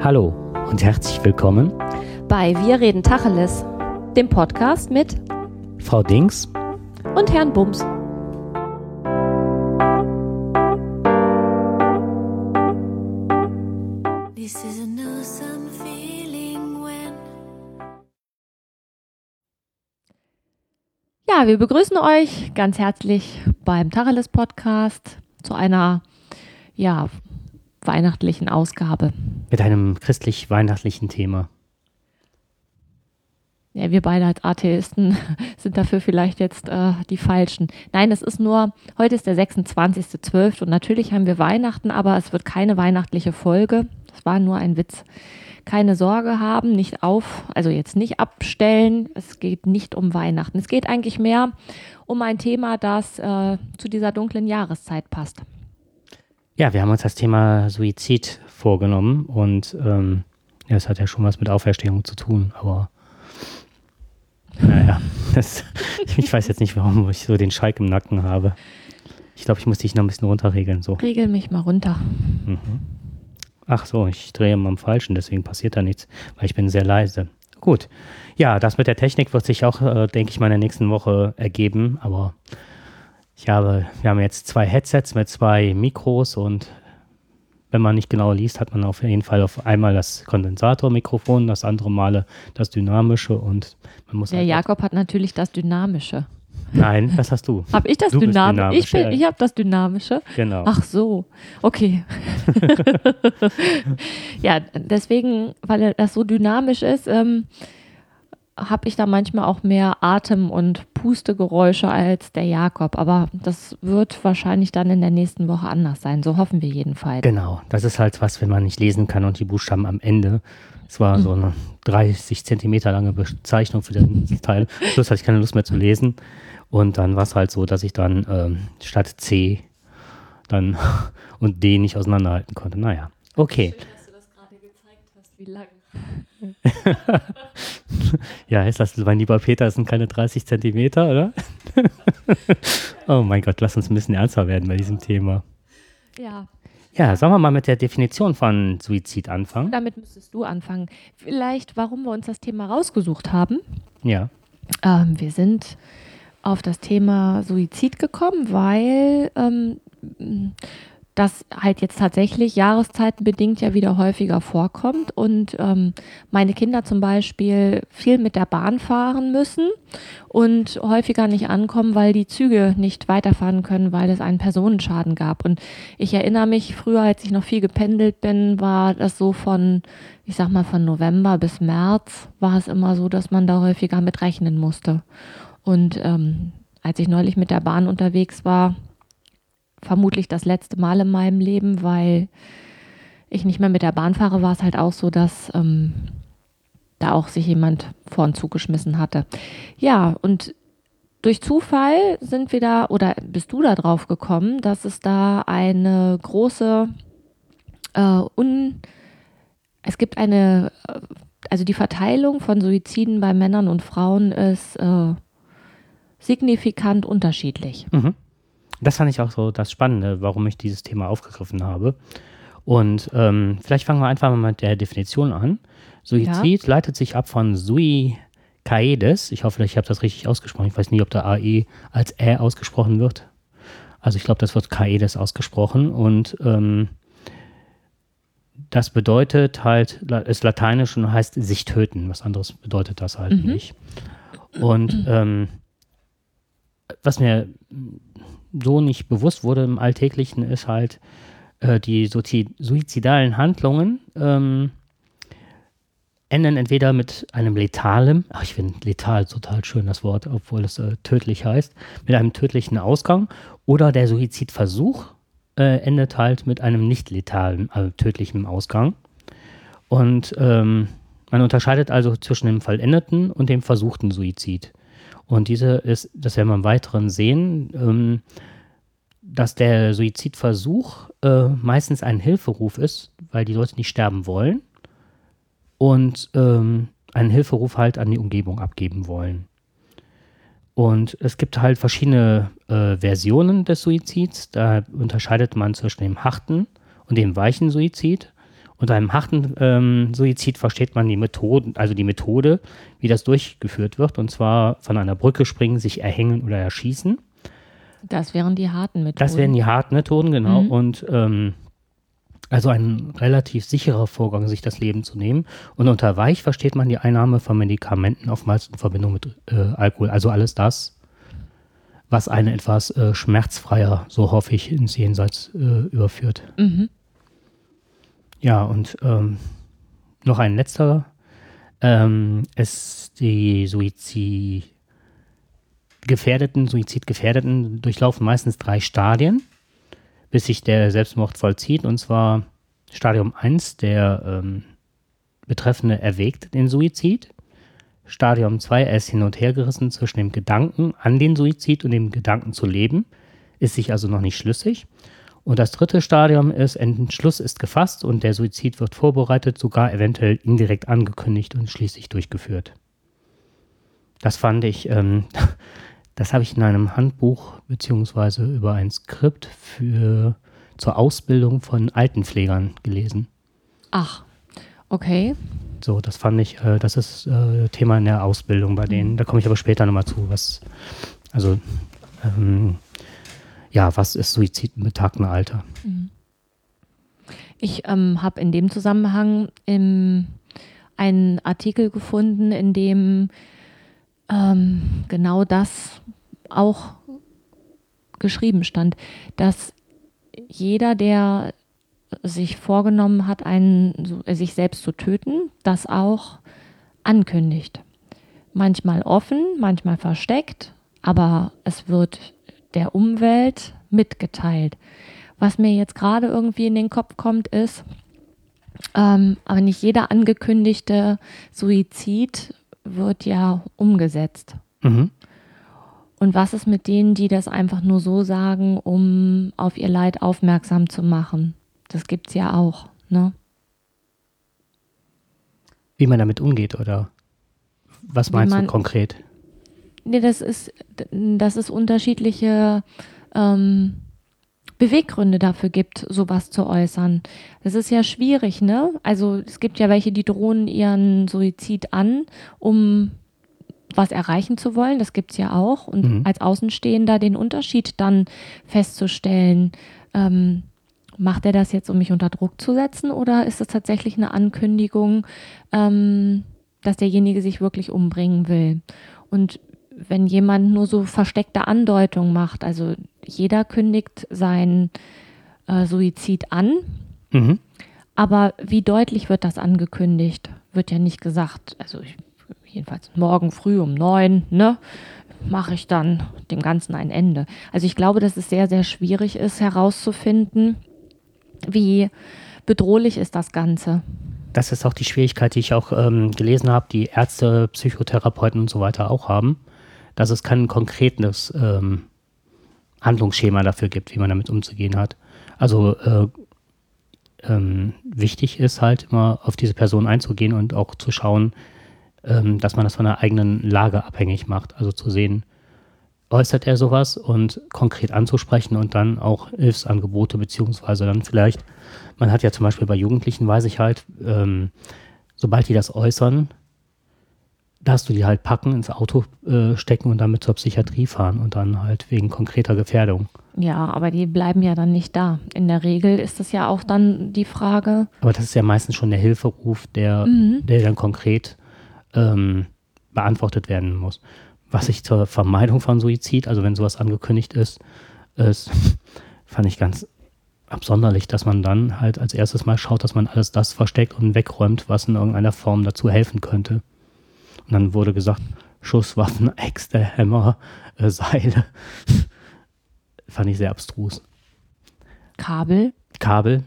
Hallo und herzlich willkommen bei Wir reden Tacheles, dem Podcast mit Frau Dings und Herrn Bums. Ja, wir begrüßen euch ganz herzlich beim Tacheles Podcast zu einer ja, weihnachtlichen Ausgabe. Mit einem christlich-weihnachtlichen Thema. Ja, wir beide als Atheisten sind dafür vielleicht jetzt äh, die Falschen. Nein, es ist nur, heute ist der 26.12. und natürlich haben wir Weihnachten, aber es wird keine weihnachtliche Folge. Das war nur ein Witz. Keine Sorge haben, nicht auf, also jetzt nicht abstellen. Es geht nicht um Weihnachten. Es geht eigentlich mehr um ein Thema, das äh, zu dieser dunklen Jahreszeit passt. Ja, wir haben uns das Thema Suizid vorgenommen und ähm, ja, es hat ja schon was mit Auferstehung zu tun, aber naja, das, ich weiß jetzt nicht, warum ich so den Schalk im Nacken habe. Ich glaube, ich muss dich noch ein bisschen runterregeln. So. Regel mich mal runter. Mhm. Ach so, ich drehe mal am Falschen, deswegen passiert da nichts, weil ich bin sehr leise. Gut. Ja, das mit der Technik wird sich auch, äh, denke ich mal, in der nächsten Woche ergeben, aber ich habe, wir haben jetzt zwei Headsets mit zwei Mikros und wenn man nicht genau liest, hat man auf jeden Fall auf einmal das Kondensatormikrofon, das andere Male das dynamische und man muss. Der halt Jakob hat natürlich das dynamische. Nein, das hast du. Habe ich das Dynam dynamische? Ich, bin, ich habe das dynamische. Genau. Ach so, okay. ja, deswegen, weil das so dynamisch ist, ähm, habe ich da manchmal auch mehr Atem- und Pustegeräusche als der Jakob. Aber das wird wahrscheinlich dann in der nächsten Woche anders sein. So hoffen wir jedenfalls. Genau, das ist halt was, wenn man nicht lesen kann und die Buchstaben am Ende. Es war mhm. so eine 30 Zentimeter lange Bezeichnung für den Teil. Schluss hatte ich keine Lust mehr zu lesen. Und dann war es halt so, dass ich dann ähm, statt C dann und D nicht auseinanderhalten konnte. Naja, okay. Schön, dass du das gerade gezeigt hast, wie lang. Ja, ist das, mein lieber Peter, das sind keine 30 Zentimeter, oder? oh mein Gott, lass uns ein bisschen ernster werden bei diesem Thema. Ja. Ja, sollen wir mal mit der Definition von Suizid anfangen? Damit müsstest du anfangen. Vielleicht, warum wir uns das Thema rausgesucht haben. Ja. Ähm, wir sind auf das Thema Suizid gekommen, weil ähm, das halt jetzt tatsächlich jahreszeitenbedingt ja wieder häufiger vorkommt und ähm, meine Kinder zum Beispiel viel mit der Bahn fahren müssen und häufiger nicht ankommen, weil die Züge nicht weiterfahren können, weil es einen Personenschaden gab. Und ich erinnere mich, früher, als ich noch viel gependelt bin, war das so von, ich sag mal, von November bis März war es immer so, dass man da häufiger mit rechnen musste. Und ähm, als ich neulich mit der Bahn unterwegs war, vermutlich das letzte Mal in meinem Leben, weil ich nicht mehr mit der Bahn fahre, war es halt auch so, dass ähm, da auch sich jemand vor den Zug geschmissen hatte. Ja, und durch Zufall sind wir da, oder bist du da drauf gekommen, dass es da eine große, äh, un, es gibt eine, äh, also die Verteilung von Suiziden bei Männern und Frauen ist äh, signifikant unterschiedlich. Mhm. Das fand ich auch so das Spannende, warum ich dieses Thema aufgegriffen habe. Und ähm, vielleicht fangen wir einfach mal mit der Definition an. Suizid ja. leitet sich ab von sui caedes. Ich hoffe, ich habe das richtig ausgesprochen. Ich weiß nicht, ob der AE als Ä ausgesprochen wird. Also ich glaube, das wird caedes ausgesprochen. Und ähm, das bedeutet halt, ist lateinisch und heißt sich töten. Was anderes bedeutet das halt mhm. nicht. Und ähm, was mir so nicht bewusst wurde im Alltäglichen, ist halt äh, die suizidalen Handlungen ähm, enden entweder mit einem letalen, ach ich finde letal total schön das Wort, obwohl es äh, tödlich heißt, mit einem tödlichen Ausgang oder der Suizidversuch äh, endet halt mit einem nicht letalen, also tödlichen Ausgang. Und ähm, man unterscheidet also zwischen dem vollendeten und dem versuchten Suizid. Und diese ist, das werden wir im Weiteren sehen, ähm, dass der Suizidversuch äh, meistens ein Hilferuf ist, weil die Leute nicht sterben wollen und ähm, einen Hilferuf halt an die Umgebung abgeben wollen. Und es gibt halt verschiedene äh, Versionen des Suizids. Da unterscheidet man zwischen dem harten und dem weichen Suizid. Unter einem harten ähm, Suizid versteht man die Methode, also die Methode, wie das durchgeführt wird, und zwar von einer Brücke springen, sich erhängen oder erschießen. Das wären die harten Methoden. Das wären die harten Methoden, genau. Mhm. Und ähm, also ein relativ sicherer Vorgang, sich das Leben zu nehmen. Und unter weich versteht man die Einnahme von Medikamenten oftmals in Verbindung mit äh, Alkohol. Also alles das, was einen etwas äh, schmerzfreier, so hoffe ich, ins Jenseits äh, überführt. Mhm. Ja, und ähm, noch ein letzter. Ähm, es die Suizid Gefährdeten, Suizidgefährdeten durchlaufen meistens drei Stadien, bis sich der Selbstmord vollzieht. Und zwar Stadium 1, der ähm, Betreffende erwägt den Suizid. Stadium 2, er ist hin und her gerissen zwischen dem Gedanken an den Suizid und dem Gedanken zu leben, ist sich also noch nicht schlüssig. Und das dritte Stadium ist, Entschluss ist gefasst und der Suizid wird vorbereitet, sogar eventuell indirekt angekündigt und schließlich durchgeführt. Das fand ich, ähm, das habe ich in einem Handbuch beziehungsweise über ein Skript für, zur Ausbildung von Altenpflegern gelesen. Ach, okay. So, das fand ich, äh, das ist äh, Thema in der Ausbildung bei denen. Mhm. Da komme ich aber später nochmal zu, was, also, ähm, ja, was ist Suizid im betagten Alter? Mhm. Ich ähm, habe in dem Zusammenhang im, einen Artikel gefunden, in dem ähm, genau das auch geschrieben stand, dass jeder, der sich vorgenommen hat, einen, sich selbst zu töten, das auch ankündigt. Manchmal offen, manchmal versteckt, aber es wird der Umwelt mitgeteilt. Was mir jetzt gerade irgendwie in den Kopf kommt, ist, ähm, aber nicht jeder angekündigte Suizid wird ja umgesetzt. Mhm. Und was ist mit denen, die das einfach nur so sagen, um auf ihr Leid aufmerksam zu machen? Das gibt es ja auch, ne? Wie man damit umgeht, oder was meinst man, du konkret? Nee, das ist, dass es unterschiedliche ähm, Beweggründe dafür gibt, sowas zu äußern. Das ist ja schwierig, ne? Also es gibt ja welche, die drohen ihren Suizid an, um was erreichen zu wollen. Das gibt es ja auch. Und mhm. als Außenstehender den Unterschied dann festzustellen, ähm, macht er das jetzt, um mich unter Druck zu setzen, oder ist das tatsächlich eine Ankündigung, ähm, dass derjenige sich wirklich umbringen will? Und wenn jemand nur so versteckte Andeutungen macht, also jeder kündigt seinen äh, Suizid an, mhm. aber wie deutlich wird das angekündigt? Wird ja nicht gesagt, also ich, jedenfalls morgen früh um neun, ne? mache ich dann dem Ganzen ein Ende. Also ich glaube, dass es sehr, sehr schwierig ist herauszufinden, wie bedrohlich ist das Ganze. Das ist auch die Schwierigkeit, die ich auch ähm, gelesen habe, die Ärzte, Psychotherapeuten und so weiter auch haben dass es kein konkretes ähm, Handlungsschema dafür gibt, wie man damit umzugehen hat. Also äh, ähm, wichtig ist halt immer auf diese Person einzugehen und auch zu schauen, ähm, dass man das von der eigenen Lage abhängig macht. Also zu sehen, äußert er sowas und konkret anzusprechen und dann auch Hilfsangebote beziehungsweise dann vielleicht, man hat ja zum Beispiel bei Jugendlichen, weiß ich halt, ähm, sobald die das äußern, darfst du die halt packen, ins Auto äh, stecken und damit zur Psychiatrie fahren und dann halt wegen konkreter Gefährdung. Ja, aber die bleiben ja dann nicht da. In der Regel ist das ja auch dann die Frage. Aber das ist ja meistens schon der Hilferuf, der, mhm. der dann konkret ähm, beantwortet werden muss. Was ich zur Vermeidung von Suizid, also wenn sowas angekündigt ist, ist fand ich ganz absonderlich, dass man dann halt als erstes mal schaut, dass man alles das versteckt und wegräumt, was in irgendeiner Form dazu helfen könnte. Und dann wurde gesagt, Schusswaffen, Äxte, Hämmer, äh, Seile. Fand ich sehr abstrus. Kabel? Kabel.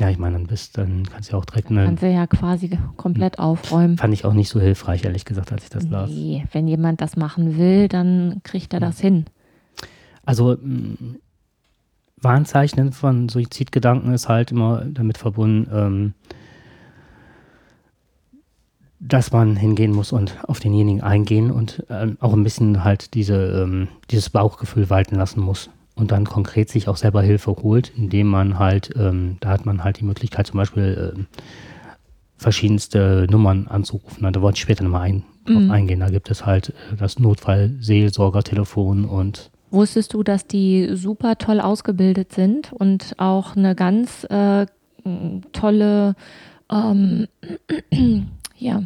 Ja, ich meine, dann bist, dann kannst du ja auch direkt eine. Kannst du ja quasi komplett aufräumen. Fand ich auch nicht so hilfreich, ehrlich gesagt, als ich das las. Nee, wenn jemand das machen will, dann kriegt er das hin. Also, mm, Warnzeichnen von Suizidgedanken ist halt immer damit verbunden, ähm, dass man hingehen muss und auf denjenigen eingehen und ähm, auch ein bisschen halt diese, ähm, dieses Bauchgefühl walten lassen muss. und dann konkret sich auch selber Hilfe holt, indem man halt, ähm, da hat man halt die Möglichkeit zum Beispiel äh, verschiedenste Nummern anzurufen. Da wollte ich später nochmal ein, mhm. eingehen. Da gibt es halt äh, das Notfallseelsorgertelefon und Wusstest du, dass die super toll ausgebildet sind und auch eine ganz äh, tolle ähm, ja,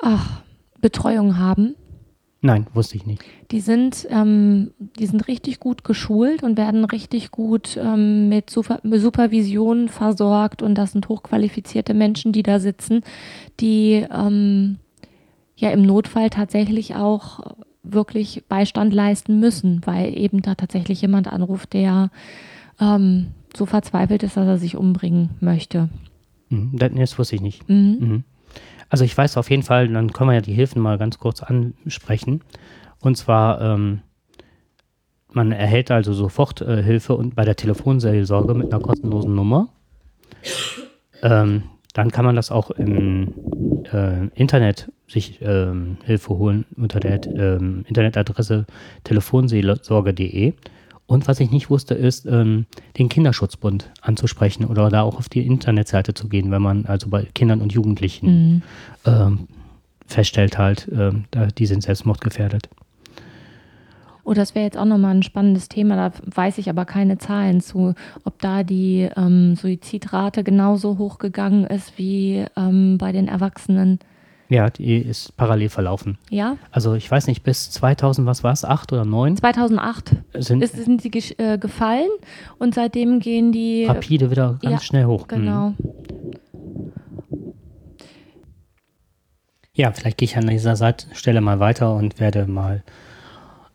ach, Betreuung haben? Nein, wusste ich nicht. Die sind, ähm, die sind richtig gut geschult und werden richtig gut ähm, mit Super Supervision versorgt und das sind hochqualifizierte Menschen, die da sitzen, die ähm, ja im Notfall tatsächlich auch wirklich Beistand leisten müssen, weil eben da tatsächlich jemand anruft, der ähm, so verzweifelt ist, dass er sich umbringen möchte. Mhm, das wusste ich nicht. Mhm. Mhm. Also ich weiß auf jeden Fall, dann können wir ja die Hilfen mal ganz kurz ansprechen. Und zwar, ähm, man erhält also sofort äh, Hilfe und bei der Telefonseelsorge mit einer kostenlosen Nummer. Ähm, dann kann man das auch im äh, Internet sich ähm, Hilfe holen unter der ähm, Internetadresse telefonseelsorge.de. Und was ich nicht wusste, ist, ähm, den Kinderschutzbund anzusprechen oder da auch auf die Internetseite zu gehen, wenn man also bei Kindern und Jugendlichen mhm. ähm, feststellt halt, ähm, da, die sind selbstmordgefährdet. Oh, das wäre jetzt auch nochmal ein spannendes Thema, da weiß ich aber keine Zahlen zu, ob da die ähm, Suizidrate genauso hoch gegangen ist wie ähm, bei den Erwachsenen. Ja, die ist parallel verlaufen. Ja. Also ich weiß nicht, bis 2000, was war es, 8 oder 9? 2008 sind, ist, sind sie äh, gefallen und seitdem gehen die... Rapide wieder ganz ja, schnell hoch. Genau. Mhm. Ja, vielleicht gehe ich an dieser Stelle mal weiter und werde mal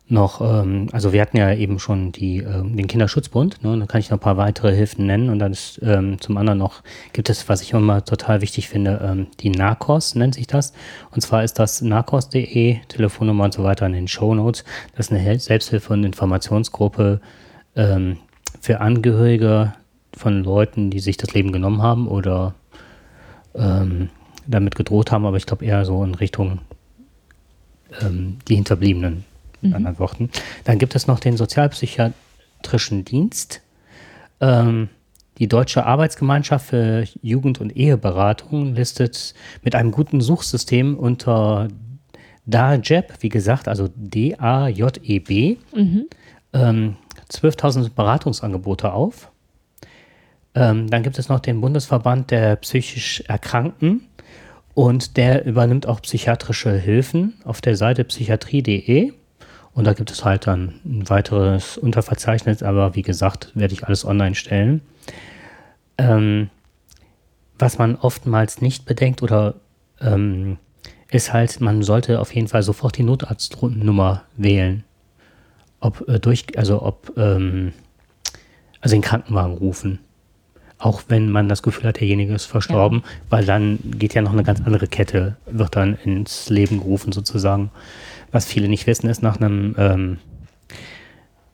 noch, ähm, also wir hatten ja eben schon die, ähm, den Kinderschutzbund, ne, dann kann ich noch ein paar weitere Hilfen nennen und dann ist ähm, zum anderen noch, gibt es, was ich immer total wichtig finde, ähm, die NARCOS nennt sich das. Und zwar ist das narcos.de, Telefonnummer und so weiter in den Show Notes. Das ist eine Selbsthilfe- und Informationsgruppe ähm, für Angehörige von Leuten, die sich das Leben genommen haben oder ähm, damit gedroht haben, aber ich glaube eher so in Richtung ähm, die Hinterbliebenen mit mhm. anderen Worten. Dann gibt es noch den Sozialpsychiatrischen Dienst. Ähm, die Deutsche Arbeitsgemeinschaft für Jugend- und Eheberatung listet mit einem guten Suchsystem unter DAJEB, wie gesagt, also D-A-J-E-B, mhm. ähm, 12.000 Beratungsangebote auf. Ähm, dann gibt es noch den Bundesverband der psychisch Erkrankten und der übernimmt auch psychiatrische Hilfen auf der Seite psychiatrie.de. Und da gibt es halt dann ein weiteres Unterverzeichnis, aber wie gesagt, werde ich alles online stellen. Ähm, was man oftmals nicht bedenkt oder ähm, ist halt, man sollte auf jeden Fall sofort die Notarztnummer wählen. Ob äh, durch, also ob, ähm, also den Krankenwagen rufen. Auch wenn man das Gefühl hat, derjenige ist verstorben, ja. weil dann geht ja noch eine ganz andere Kette, wird dann ins Leben gerufen sozusagen. Was viele nicht wissen, ist nach einem, ähm,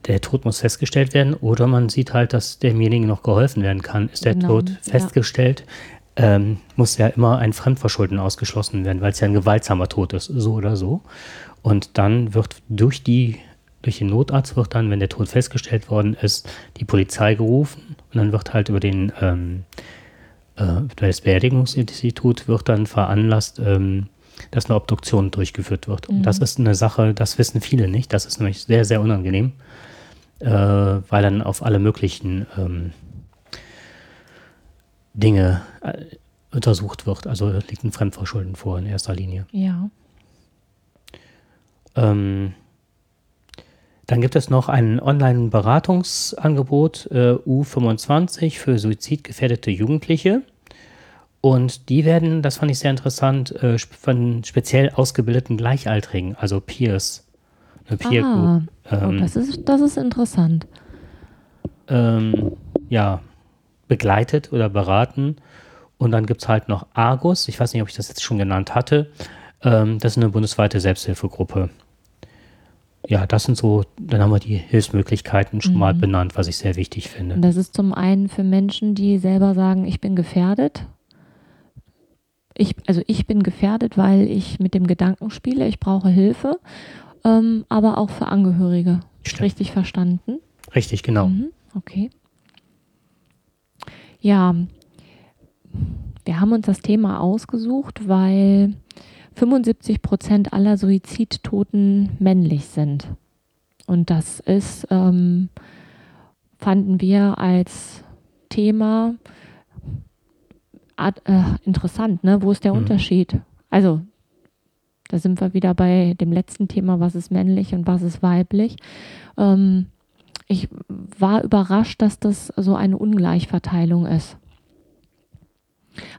der Tod muss festgestellt werden oder man sieht halt, dass demjenigen noch geholfen werden kann. Ist der genau, Tod festgestellt, ja. ähm, muss ja immer ein Fremdverschulden ausgeschlossen werden, weil es ja ein gewaltsamer Tod ist, so oder so. Und dann wird durch die durch den Notarzt wird dann, wenn der Tod festgestellt worden ist, die Polizei gerufen und dann wird halt über den ähm, äh, das Beerdigungsinstitut wird dann veranlasst, ähm, dass eine Obduktion durchgeführt wird. Und das mhm. ist eine Sache, das wissen viele nicht. Das ist nämlich sehr, sehr unangenehm, äh, weil dann auf alle möglichen ähm, Dinge äh, untersucht wird. Also liegt ein Fremdverschulden vor in erster Linie. Ja. Ähm, dann gibt es noch ein Online-Beratungsangebot äh, U25 für suizidgefährdete Jugendliche. Und die werden, das fand ich sehr interessant, äh, von speziell ausgebildeten Gleichaltrigen, also Peers, eine Peer ah. Oh, ähm, oh, das, ist, das ist interessant. Ähm, ja, begleitet oder beraten. Und dann gibt es halt noch Argus, ich weiß nicht, ob ich das jetzt schon genannt hatte. Ähm, das ist eine bundesweite Selbsthilfegruppe. Ja, das sind so, dann haben wir die Hilfsmöglichkeiten schon mhm. mal benannt, was ich sehr wichtig finde. Das ist zum einen für Menschen, die selber sagen, ich bin gefährdet ich, also ich bin gefährdet, weil ich mit dem Gedanken spiele, ich brauche Hilfe. ähm, aber auch für Angehörige. Stimmt. Richtig verstanden? Richtig, genau. Mhm, okay. Ja, wir haben uns das Thema ausgesucht, weil 75 Prozent aller Suizidtoten männlich sind. Und das ist, ähm, fanden wir als Thema äh, interessant. Ne? Wo ist der mhm. Unterschied? Also, da sind wir wieder bei dem letzten Thema, was ist männlich und was ist weiblich. Ähm, ich war überrascht, dass das so eine Ungleichverteilung ist.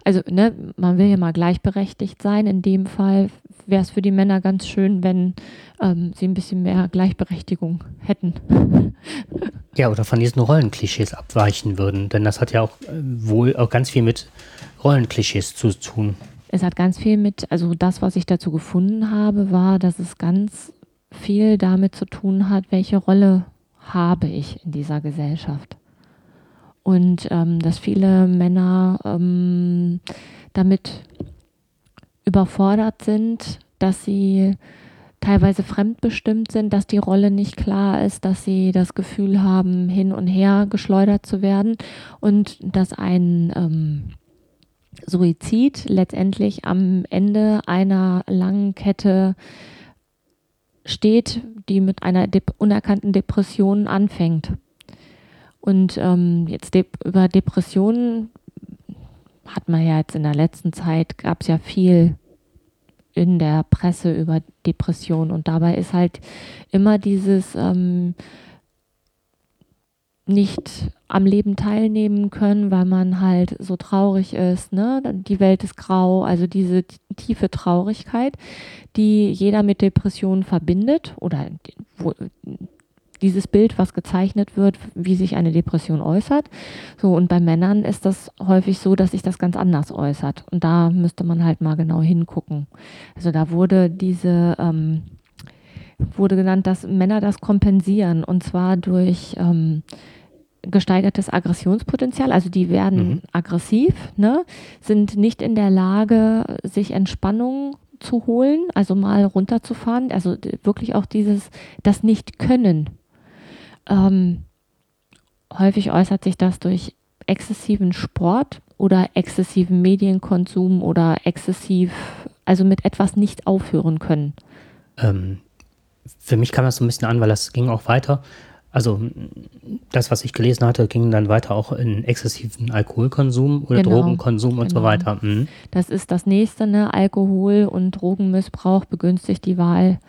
Also, ne, man will ja mal gleichberechtigt sein. In dem Fall wäre es für die Männer ganz schön, wenn ähm, sie ein bisschen mehr Gleichberechtigung hätten. Ja, oder von diesen Rollenklischees abweichen würden, denn das hat ja auch äh, wohl auch ganz viel mit Rollenklischees zu tun. Es hat ganz viel mit, also das, was ich dazu gefunden habe, war, dass es ganz viel damit zu tun hat, welche Rolle habe ich in dieser Gesellschaft. Und ähm, dass viele Männer ähm, damit überfordert sind, dass sie teilweise fremdbestimmt sind, dass die Rolle nicht klar ist, dass sie das Gefühl haben, hin und her geschleudert zu werden und dass ein ähm, Suizid letztendlich am Ende einer langen Kette steht, die mit einer Dep unerkannten Depression anfängt. Und ähm, jetzt de über Depressionen hat man ja jetzt in der letzten Zeit, gab es ja viel in der Presse über Depressionen und dabei ist halt immer dieses ähm, nicht am Leben teilnehmen können, weil man halt so traurig ist, ne? Die Welt ist grau, also diese tiefe Traurigkeit, die jeder mit Depressionen verbindet oder wo, dieses Bild, was gezeichnet wird, wie sich eine Depression äußert. So, und bei Männern ist das häufig so, dass sich das ganz anders äußert. Und da müsste man halt mal genau hingucken. Also da wurde diese, ähm, wurde genannt, dass Männer das kompensieren und zwar durch ähm, gesteigertes Aggressionspotenzial, also die werden mhm. aggressiv, ne, sind nicht in der Lage, sich Entspannung zu holen, also mal runterzufahren, also wirklich auch dieses, das Nicht-Können ähm, häufig äußert sich das durch exzessiven Sport oder exzessiven Medienkonsum oder exzessiv, also mit etwas nicht aufhören können. Ähm, für mich kam das so ein bisschen an, weil das ging auch weiter. Also das, was ich gelesen hatte, ging dann weiter auch in exzessiven Alkoholkonsum oder genau, Drogenkonsum und genau. so weiter. Mhm. Das ist das nächste, ne? Alkohol und Drogenmissbrauch begünstigt die Wahl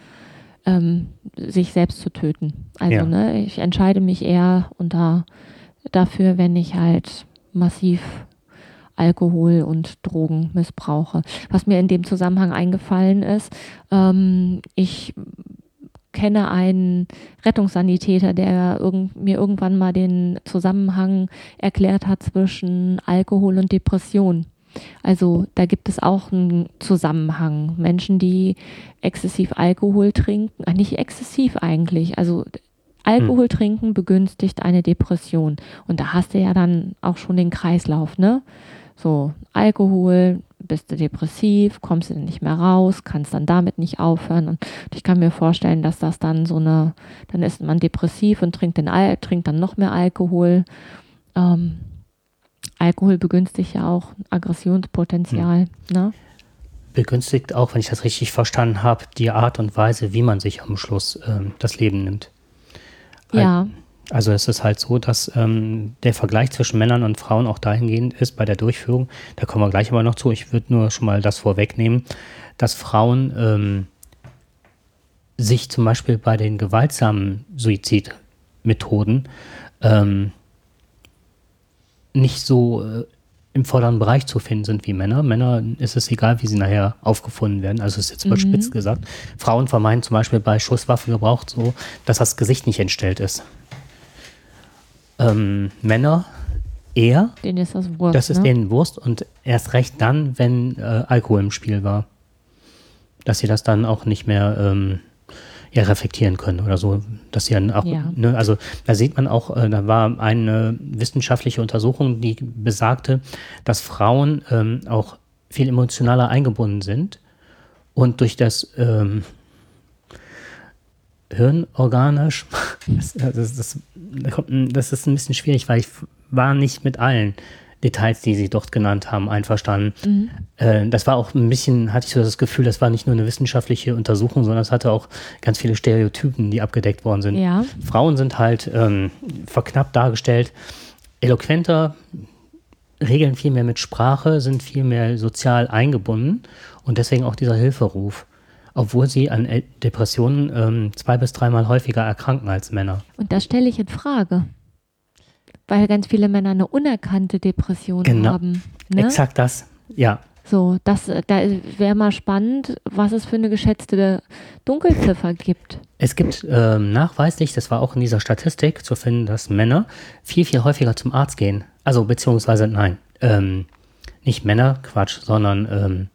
ähm, sich selbst zu töten. Also ja. ne, ich entscheide mich eher unter, dafür, wenn ich halt massiv Alkohol und Drogen missbrauche. Was mir in dem Zusammenhang eingefallen ist, ähm, ich kenne einen Rettungssanitäter, der irgend, mir irgendwann mal den Zusammenhang erklärt hat zwischen Alkohol und Depression. Also da gibt es auch einen Zusammenhang. Menschen, die exzessiv Alkohol trinken, ach, nicht exzessiv eigentlich, also Alkohol hm. trinken begünstigt eine Depression. Und da hast du ja dann auch schon den Kreislauf, ne? So, Alkohol, bist du depressiv, kommst du nicht mehr raus, kannst dann damit nicht aufhören. Und ich kann mir vorstellen, dass das dann so eine, dann ist man depressiv und trinkt, den Al trinkt dann noch mehr Alkohol. Ähm, Alkohol begünstigt ja auch Aggressionspotenzial. Hm. Ne? Begünstigt auch, wenn ich das richtig verstanden habe, die Art und Weise, wie man sich am Schluss ähm, das Leben nimmt. Ja. Also es ist halt so, dass ähm, der Vergleich zwischen Männern und Frauen auch dahingehend ist bei der Durchführung. Da kommen wir gleich aber noch zu. Ich würde nur schon mal das vorwegnehmen, dass Frauen ähm, sich zum Beispiel bei den gewaltsamen Suizidmethoden ähm, nicht so äh, im vorderen Bereich zu finden sind wie Männer. Männer ist es egal, wie sie nachher aufgefunden werden. Also ist jetzt überspitzt mhm. gesagt. Frauen vermeiden zum Beispiel bei Schusswaffengebrauch so, dass das Gesicht nicht entstellt ist. Ähm, Männer eher. Denen ist das Wurst. Das ist ne? denen Wurst und erst recht dann, wenn äh, Alkohol im Spiel war. Dass sie das dann auch nicht mehr ähm, ja, reflektieren können oder so, dass sie dann auch, ja. ne, also da sieht man auch, äh, da war eine wissenschaftliche Untersuchung, die besagte, dass Frauen ähm, auch viel emotionaler eingebunden sind und durch das ähm, hirnorganisch. Das, das, das, das, ist ein bisschen schwierig, weil ich war nicht mit allen Details, die Sie dort genannt haben, einverstanden. Mhm. Äh, das war auch ein bisschen, hatte ich so das Gefühl, das war nicht nur eine wissenschaftliche Untersuchung, sondern es hatte auch ganz viele Stereotypen, die abgedeckt worden sind. Ja. Frauen sind halt ähm, verknappt dargestellt, eloquenter, regeln viel mehr mit Sprache, sind viel mehr sozial eingebunden und deswegen auch dieser Hilferuf obwohl sie an Depressionen ähm, zwei bis dreimal häufiger erkranken als Männer. Und das stelle ich in Frage weil ganz viele Männer eine unerkannte Depression genau. haben. Ne? Exakt das, ja. So, das, da wäre mal spannend, was es für eine geschätzte Dunkelziffer gibt. Es gibt ähm, nachweislich, das war auch in dieser Statistik zu finden, dass Männer viel, viel häufiger zum Arzt gehen. Also, beziehungsweise, nein, ähm, nicht Männer, Quatsch, sondern ähm,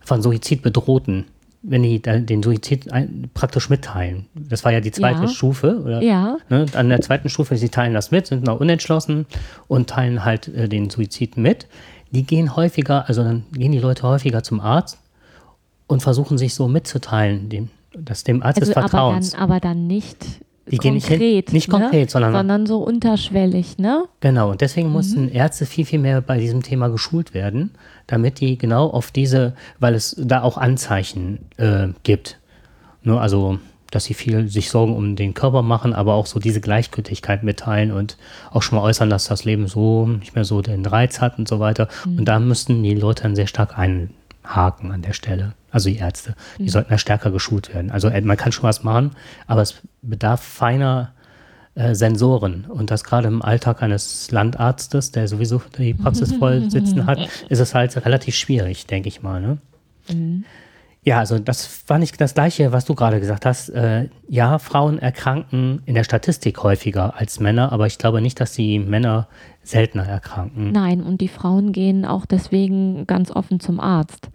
von Suizid bedrohten wenn die den Suizid praktisch mitteilen. Das war ja die zweite ja. Stufe. Oder, ja. Ne, an der zweiten Stufe, sie teilen das mit, sind noch unentschlossen und teilen halt äh, den Suizid mit. Die gehen häufiger, also dann gehen die Leute häufiger zum Arzt und versuchen sich so mitzuteilen, dem, das dem Arzt also, des Vertrauens. Aber dann, aber dann nicht die konkret, gehen nicht, hin, nicht ne? konkret, sondern, sondern so unterschwellig, ne? Genau, und deswegen mhm. mussten Ärzte viel, viel mehr bei diesem Thema geschult werden, damit die genau auf diese, weil es da auch Anzeichen äh, gibt. Nur ne, also, dass sie viel sich Sorgen um den Körper machen, aber auch so diese Gleichgültigkeit mitteilen und auch schon mal äußern, dass das Leben so nicht mehr so den Reiz hat und so weiter. Mhm. Und da müssten die Leute dann sehr stark einhaken an der Stelle also die Ärzte, die mhm. sollten da stärker geschult werden. Also äh, man kann schon was machen, aber es bedarf feiner äh, Sensoren. Und das gerade im Alltag eines Landarztes, der sowieso die Praxis voll sitzen hat, ist es halt relativ schwierig, denke ich mal. Ne? Mhm. Ja, also das war nicht das Gleiche, was du gerade gesagt hast. Äh, ja, Frauen erkranken in der Statistik häufiger als Männer, aber ich glaube nicht, dass die Männer seltener erkranken. Nein, und die Frauen gehen auch deswegen ganz offen zum Arzt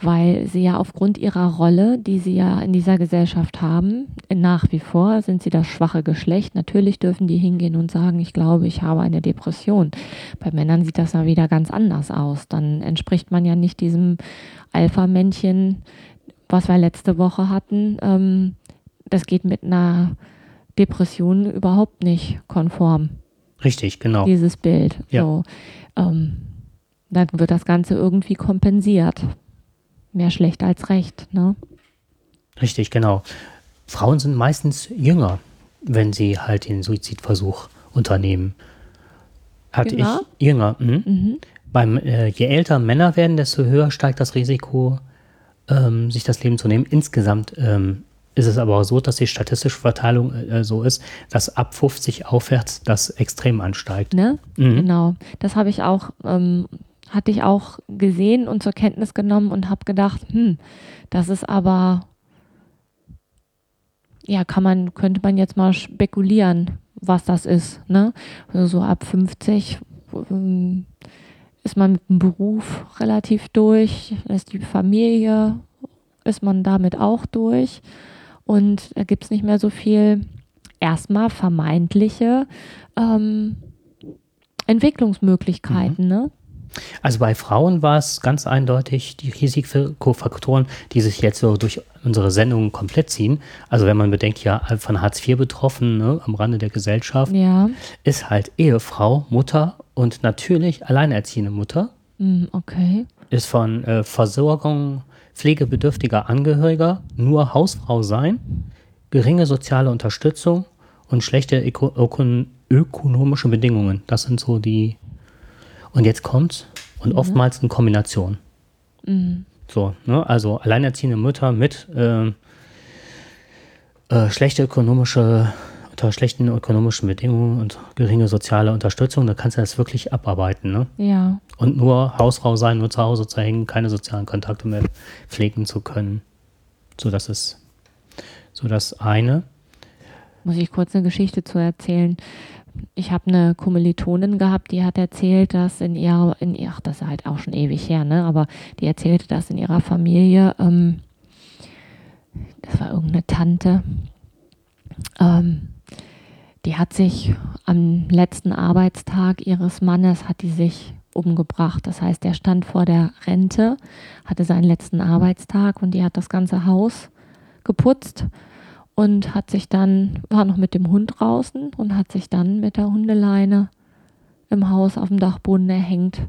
weil sie ja aufgrund ihrer Rolle, die sie ja in dieser Gesellschaft haben, nach wie vor sind sie das schwache Geschlecht. Natürlich dürfen die hingehen und sagen, ich glaube, ich habe eine Depression. Bei Männern sieht das ja wieder ganz anders aus. Dann entspricht man ja nicht diesem Alpha-Männchen, was wir letzte Woche hatten. Ähm, das geht mit einer Depression überhaupt nicht konform. Richtig, genau. Dieses Bild. Ja. So, ähm, dann wird das Ganze irgendwie kompensiert mehr schlecht als recht. Ne? Richtig, genau. Frauen sind meistens jünger, wenn sie halt den Suizidversuch unternehmen. Hatte jünger? ich jünger. Mhm. Mhm. Beim, äh, je älter Männer werden, desto höher steigt das Risiko, ähm, sich das Leben zu nehmen. Insgesamt ähm, ist es aber auch so, dass die statistische Verteilung äh, so ist, dass ab 50 aufwärts das extrem ansteigt. Ne? Mhm. Genau. Das habe ich auch ähm, hatte ich auch gesehen und zur Kenntnis genommen und habe gedacht, hm, das ist aber, ja, kann man, könnte man jetzt mal spekulieren, was das ist. Ne? Also so ab 50 ähm, ist man mit dem Beruf relativ durch, ist die Familie, ist man damit auch durch und da gibt es nicht mehr so viel erstmal vermeintliche ähm, Entwicklungsmöglichkeiten. Mhm. Ne? Also bei Frauen war es ganz eindeutig die Risikofaktoren, die sich jetzt so durch unsere Sendungen komplett ziehen. Also wenn man bedenkt, ja, von Hartz IV betroffen, ne, am Rande der Gesellschaft, ja. ist halt Ehefrau, Mutter und natürlich alleinerziehende Mutter. Hm, okay. Ist von äh, Versorgung pflegebedürftiger Angehöriger nur Hausfrau sein, geringe soziale Unterstützung und schlechte öko ökonomische Bedingungen. Das sind so die und jetzt kommt's und mhm. oftmals in Kombination. Mhm. So, ne? Also alleinerziehende Mütter mit äh, äh, schlechte ökonomische, unter schlechten ökonomischen Bedingungen und geringe soziale Unterstützung, da kannst du das wirklich abarbeiten, ne? Ja. Und nur Hausfrau sein, nur zu Hause zu hängen, keine sozialen Kontakte mehr pflegen zu können. So, das ist so das eine. Muss ich kurz eine Geschichte zu erzählen ich habe eine Kommilitonin gehabt, die hat erzählt, dass in ihrer, in ihr, ach, das ist halt auch schon ewig her, ne? Aber die erzählte, dass in ihrer Familie, ähm, das war irgendeine Tante, ähm, die hat sich am letzten Arbeitstag ihres Mannes hat die sich umgebracht. Das heißt, er stand vor der Rente, hatte seinen letzten Arbeitstag und die hat das ganze Haus geputzt und hat sich dann, war noch mit dem Hund draußen und hat sich dann mit der Hundeleine im Haus auf dem Dachboden erhängt.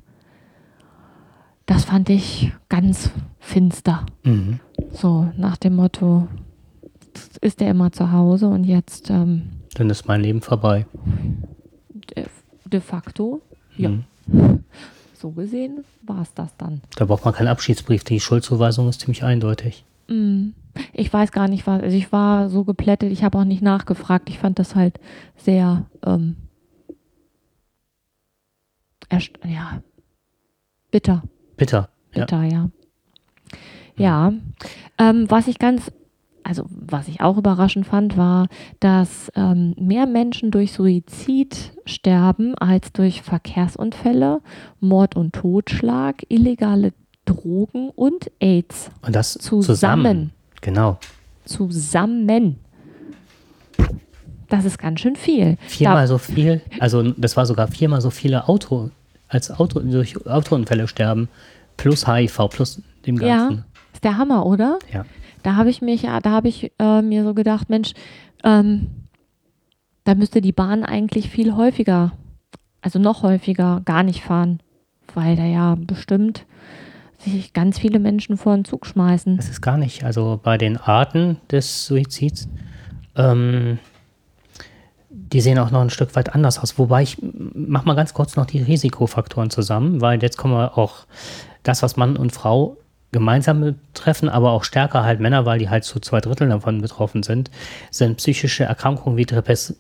Das fand ich ganz finster. Mhm. So nach dem Motto, ist er immer zu Hause und jetzt. Ähm, dann ist mein Leben vorbei. De, de facto, ja. Mhm. So gesehen war es das dann. Da braucht man keinen Abschiedsbrief. Die Schuldzuweisung ist ziemlich eindeutig. Mhm. Ich weiß gar nicht, was. Also ich war so geplättet, ich habe auch nicht nachgefragt. Ich fand das halt sehr. Ähm, ja, bitter. Bitter. Bitter, ja. Ja, ja. Ähm, was ich ganz, also was ich auch überraschend fand, war, dass ähm, mehr Menschen durch Suizid sterben als durch Verkehrsunfälle, Mord und Totschlag, illegale Drogen und AIDS. Und das zusammen. zusammen. Genau. Zusammen. Das ist ganz schön viel. Viermal da, so viel, also das war sogar viermal so viele Auto, als Auto, durch Autounfälle sterben plus HIV, plus dem Ganzen. Ja, ist der Hammer, oder? Ja. Da habe ich mich, da habe ich äh, mir so gedacht, Mensch, ähm, da müsste die Bahn eigentlich viel häufiger, also noch häufiger gar nicht fahren, weil da ja bestimmt sich ganz viele Menschen vor den Zug schmeißen. Das ist gar nicht. Also bei den Arten des Suizids, ähm, die sehen auch noch ein Stück weit anders aus. Wobei ich mach mal ganz kurz noch die Risikofaktoren zusammen, weil jetzt kommen wir auch das, was Mann und Frau gemeinsam betreffen, aber auch stärker halt Männer, weil die halt zu zwei Dritteln davon betroffen sind, sind psychische Erkrankungen wie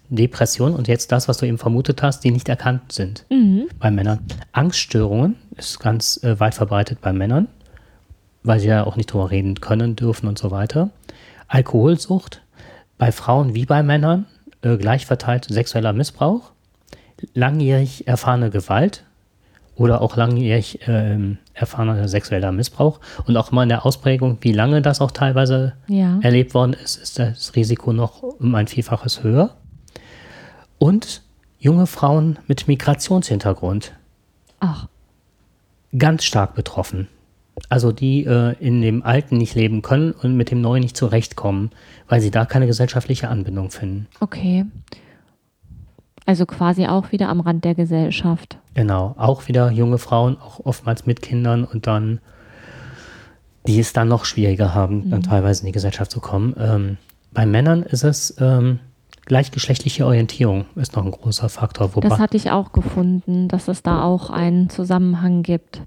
Depression und jetzt das, was du eben vermutet hast, die nicht erkannt sind mhm. bei Männern. Angststörungen ist ganz äh, weit verbreitet bei Männern, weil sie ja auch nicht drüber reden können, dürfen und so weiter. Alkoholsucht bei Frauen wie bei Männern, äh, gleich verteilt sexueller Missbrauch, langjährig erfahrene Gewalt, oder auch langjährig äh, erfahrener sexueller Missbrauch. Und auch mal in der Ausprägung, wie lange das auch teilweise ja. erlebt worden ist, ist das Risiko noch um ein Vielfaches höher. Und junge Frauen mit Migrationshintergrund. Ach. Ganz stark betroffen. Also die äh, in dem Alten nicht leben können und mit dem Neuen nicht zurechtkommen, weil sie da keine gesellschaftliche Anbindung finden. Okay. Also quasi auch wieder am Rand der Gesellschaft. Genau, auch wieder junge Frauen, auch oftmals mit Kindern und dann, die es dann noch schwieriger haben, mhm. dann teilweise in die Gesellschaft zu kommen. Ähm, bei Männern ist es ähm, gleichgeschlechtliche Orientierung ist noch ein großer Faktor. das hatte ich auch gefunden, dass es da auch einen Zusammenhang gibt.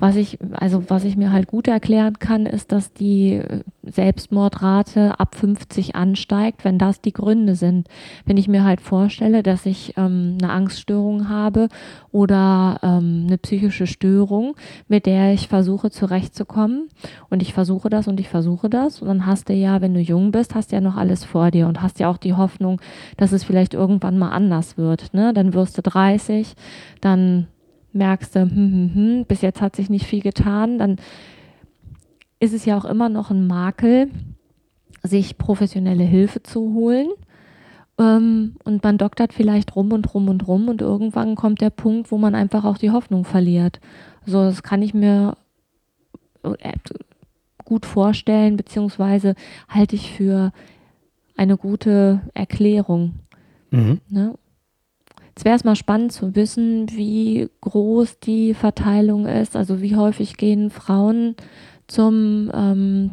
Was ich, also was ich mir halt gut erklären kann, ist, dass die Selbstmordrate ab 50 ansteigt, wenn das die Gründe sind. Wenn ich mir halt vorstelle, dass ich ähm, eine Angststörung habe oder ähm, eine psychische Störung, mit der ich versuche zurechtzukommen und ich versuche das und ich versuche das und dann hast du ja, wenn du jung bist, hast du ja noch alles vor dir und hast ja auch die Hoffnung, dass es vielleicht irgendwann mal anders wird. Ne? Dann wirst du 30, dann merkst du, hm, hm, hm, bis jetzt hat sich nicht viel getan, dann ist es ja auch immer noch ein Makel, sich professionelle Hilfe zu holen. Ähm, und man doktert vielleicht rum und rum und rum und irgendwann kommt der Punkt, wo man einfach auch die Hoffnung verliert. So, das kann ich mir äh, gut vorstellen, beziehungsweise halte ich für eine gute Erklärung. Mhm. Ne? Jetzt wäre es mal spannend zu wissen, wie groß die Verteilung ist. Also wie häufig gehen Frauen zum ähm,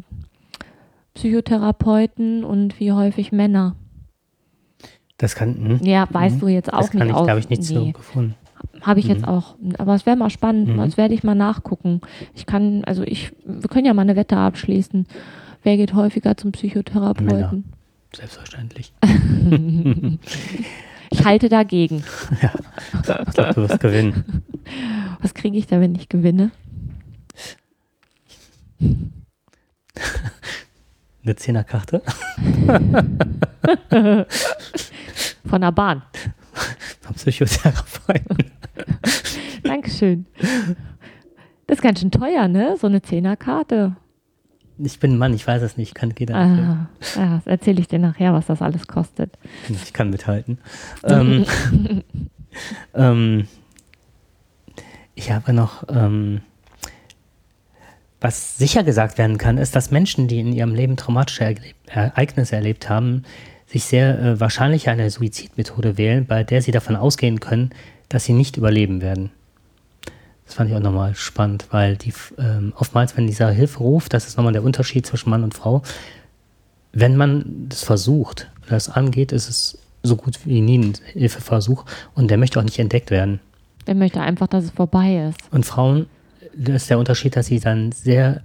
Psychotherapeuten und wie häufig Männer. Das kann. Mh. Ja, weißt mh. du jetzt auch das nicht. Das habe ich nicht nee. so gefunden. Habe ich mhm. jetzt auch. Aber es wäre mal spannend. Mhm. Das werde ich mal nachgucken. Ich kann, also ich, wir können ja mal eine Wette abschließen. Wer geht häufiger zum Psychotherapeuten? Männer. Selbstverständlich. Ich halte dagegen. Ja, ich glaube, du wirst gewinnen. Was kriege ich da, wenn ich gewinne? Eine Zehnerkarte. Von der Bahn. Vom Psychotherapeuten. Dankeschön. Das ist ganz schön teuer, ne? So eine Zehnerkarte. Ich bin ein Mann, ich weiß es nicht, kann jeder ah, ja, das erzähle ich dir nachher, was das alles kostet. Ich kann mithalten. ähm, ähm, ich habe noch, ähm, Was sicher gesagt werden kann, ist, dass Menschen, die in ihrem Leben traumatische Ereignisse erlebt haben, sich sehr äh, wahrscheinlich eine Suizidmethode wählen, bei der sie davon ausgehen können, dass sie nicht überleben werden. Das fand ich auch nochmal spannend, weil die ähm, oftmals, wenn dieser Hilfe ruft, das ist nochmal der Unterschied zwischen Mann und Frau, wenn man das versucht, das angeht, ist es so gut wie nie ein Hilfeversuch und der möchte auch nicht entdeckt werden. Der möchte einfach, dass es vorbei ist. Und Frauen, das ist der Unterschied, dass sie dann sehr,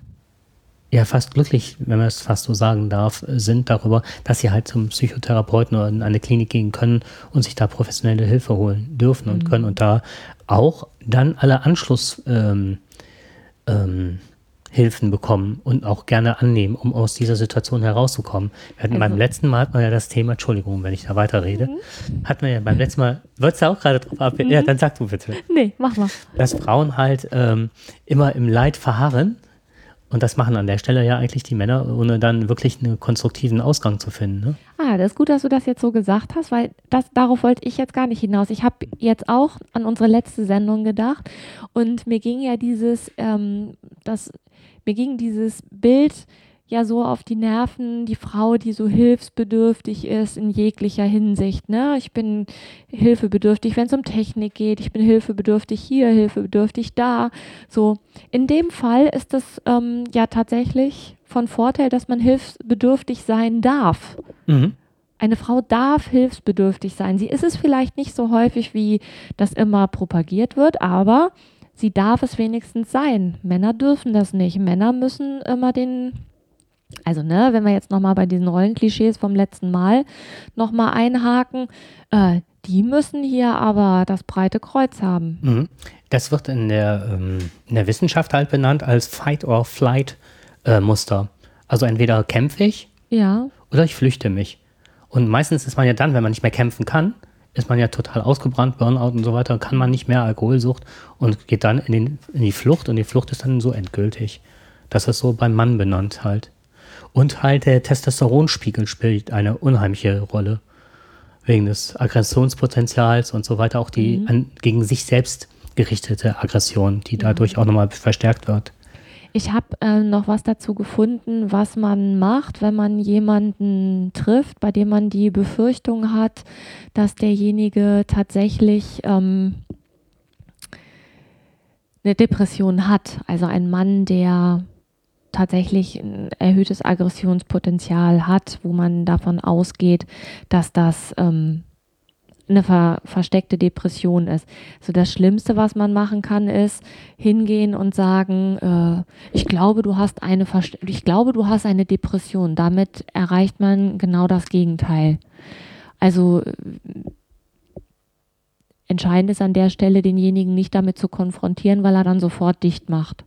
ja fast glücklich, wenn man es fast so sagen darf, sind darüber, dass sie halt zum Psychotherapeuten oder in eine Klinik gehen können und sich da professionelle Hilfe holen dürfen und mhm. können und da auch dann alle Anschlusshilfen ähm, ähm, bekommen und auch gerne annehmen, um aus dieser Situation herauszukommen. Wir hatten also. beim letzten Mal hatten wir ja das Thema, Entschuldigung, wenn ich da weiterrede, mhm. hatten wir ja beim letzten Mal, wolltest du auch gerade drauf ab? Mhm. Ja, dann sag du bitte. Nee, mach mal. Dass Frauen halt ähm, immer im Leid verharren und das machen an der Stelle ja eigentlich die Männer, ohne dann wirklich einen konstruktiven Ausgang zu finden. Ne? Ah, das ist gut, dass du das jetzt so gesagt hast, weil das, darauf wollte ich jetzt gar nicht hinaus. Ich habe jetzt auch an unsere letzte Sendung gedacht und mir ging ja dieses, ähm, das, mir ging dieses Bild ja so auf die Nerven, die Frau, die so hilfsbedürftig ist in jeglicher Hinsicht. Ne? Ich bin hilfebedürftig, wenn es um Technik geht, ich bin hilfebedürftig hier, hilfebedürftig da. So, in dem Fall ist es ähm, ja tatsächlich von Vorteil, dass man hilfsbedürftig sein darf. Mhm. Eine Frau darf hilfsbedürftig sein. Sie ist es vielleicht nicht so häufig, wie das immer propagiert wird, aber sie darf es wenigstens sein. Männer dürfen das nicht. Männer müssen immer den also, ne, wenn wir jetzt nochmal bei diesen Rollenklischees vom letzten Mal nochmal einhaken, äh, die müssen hier aber das breite Kreuz haben. Mhm. Das wird in der, ähm, in der Wissenschaft halt benannt als Fight-or-Flight-Muster. Äh, also entweder kämpfe ich ja. oder ich flüchte mich. Und meistens ist man ja dann, wenn man nicht mehr kämpfen kann, ist man ja total ausgebrannt, Burnout und so weiter, kann man nicht mehr Alkoholsucht und geht dann in, den, in die Flucht und die Flucht ist dann so endgültig. Das ist so beim Mann benannt halt. Und halt der Testosteronspiegel spielt eine unheimliche Rolle. Wegen des Aggressionspotenzials und so weiter. Auch die mhm. an, gegen sich selbst gerichtete Aggression, die dadurch auch nochmal verstärkt wird. Ich habe äh, noch was dazu gefunden, was man macht, wenn man jemanden trifft, bei dem man die Befürchtung hat, dass derjenige tatsächlich ähm, eine Depression hat. Also ein Mann, der tatsächlich ein erhöhtes Aggressionspotenzial hat, wo man davon ausgeht, dass das ähm, eine ver versteckte Depression ist. So das Schlimmste, was man machen kann, ist hingehen und sagen, äh, ich glaube, du hast eine Verst ich glaube, du hast eine Depression. Damit erreicht man genau das Gegenteil. Also entscheidend ist an der Stelle, denjenigen nicht damit zu konfrontieren, weil er dann sofort dicht macht.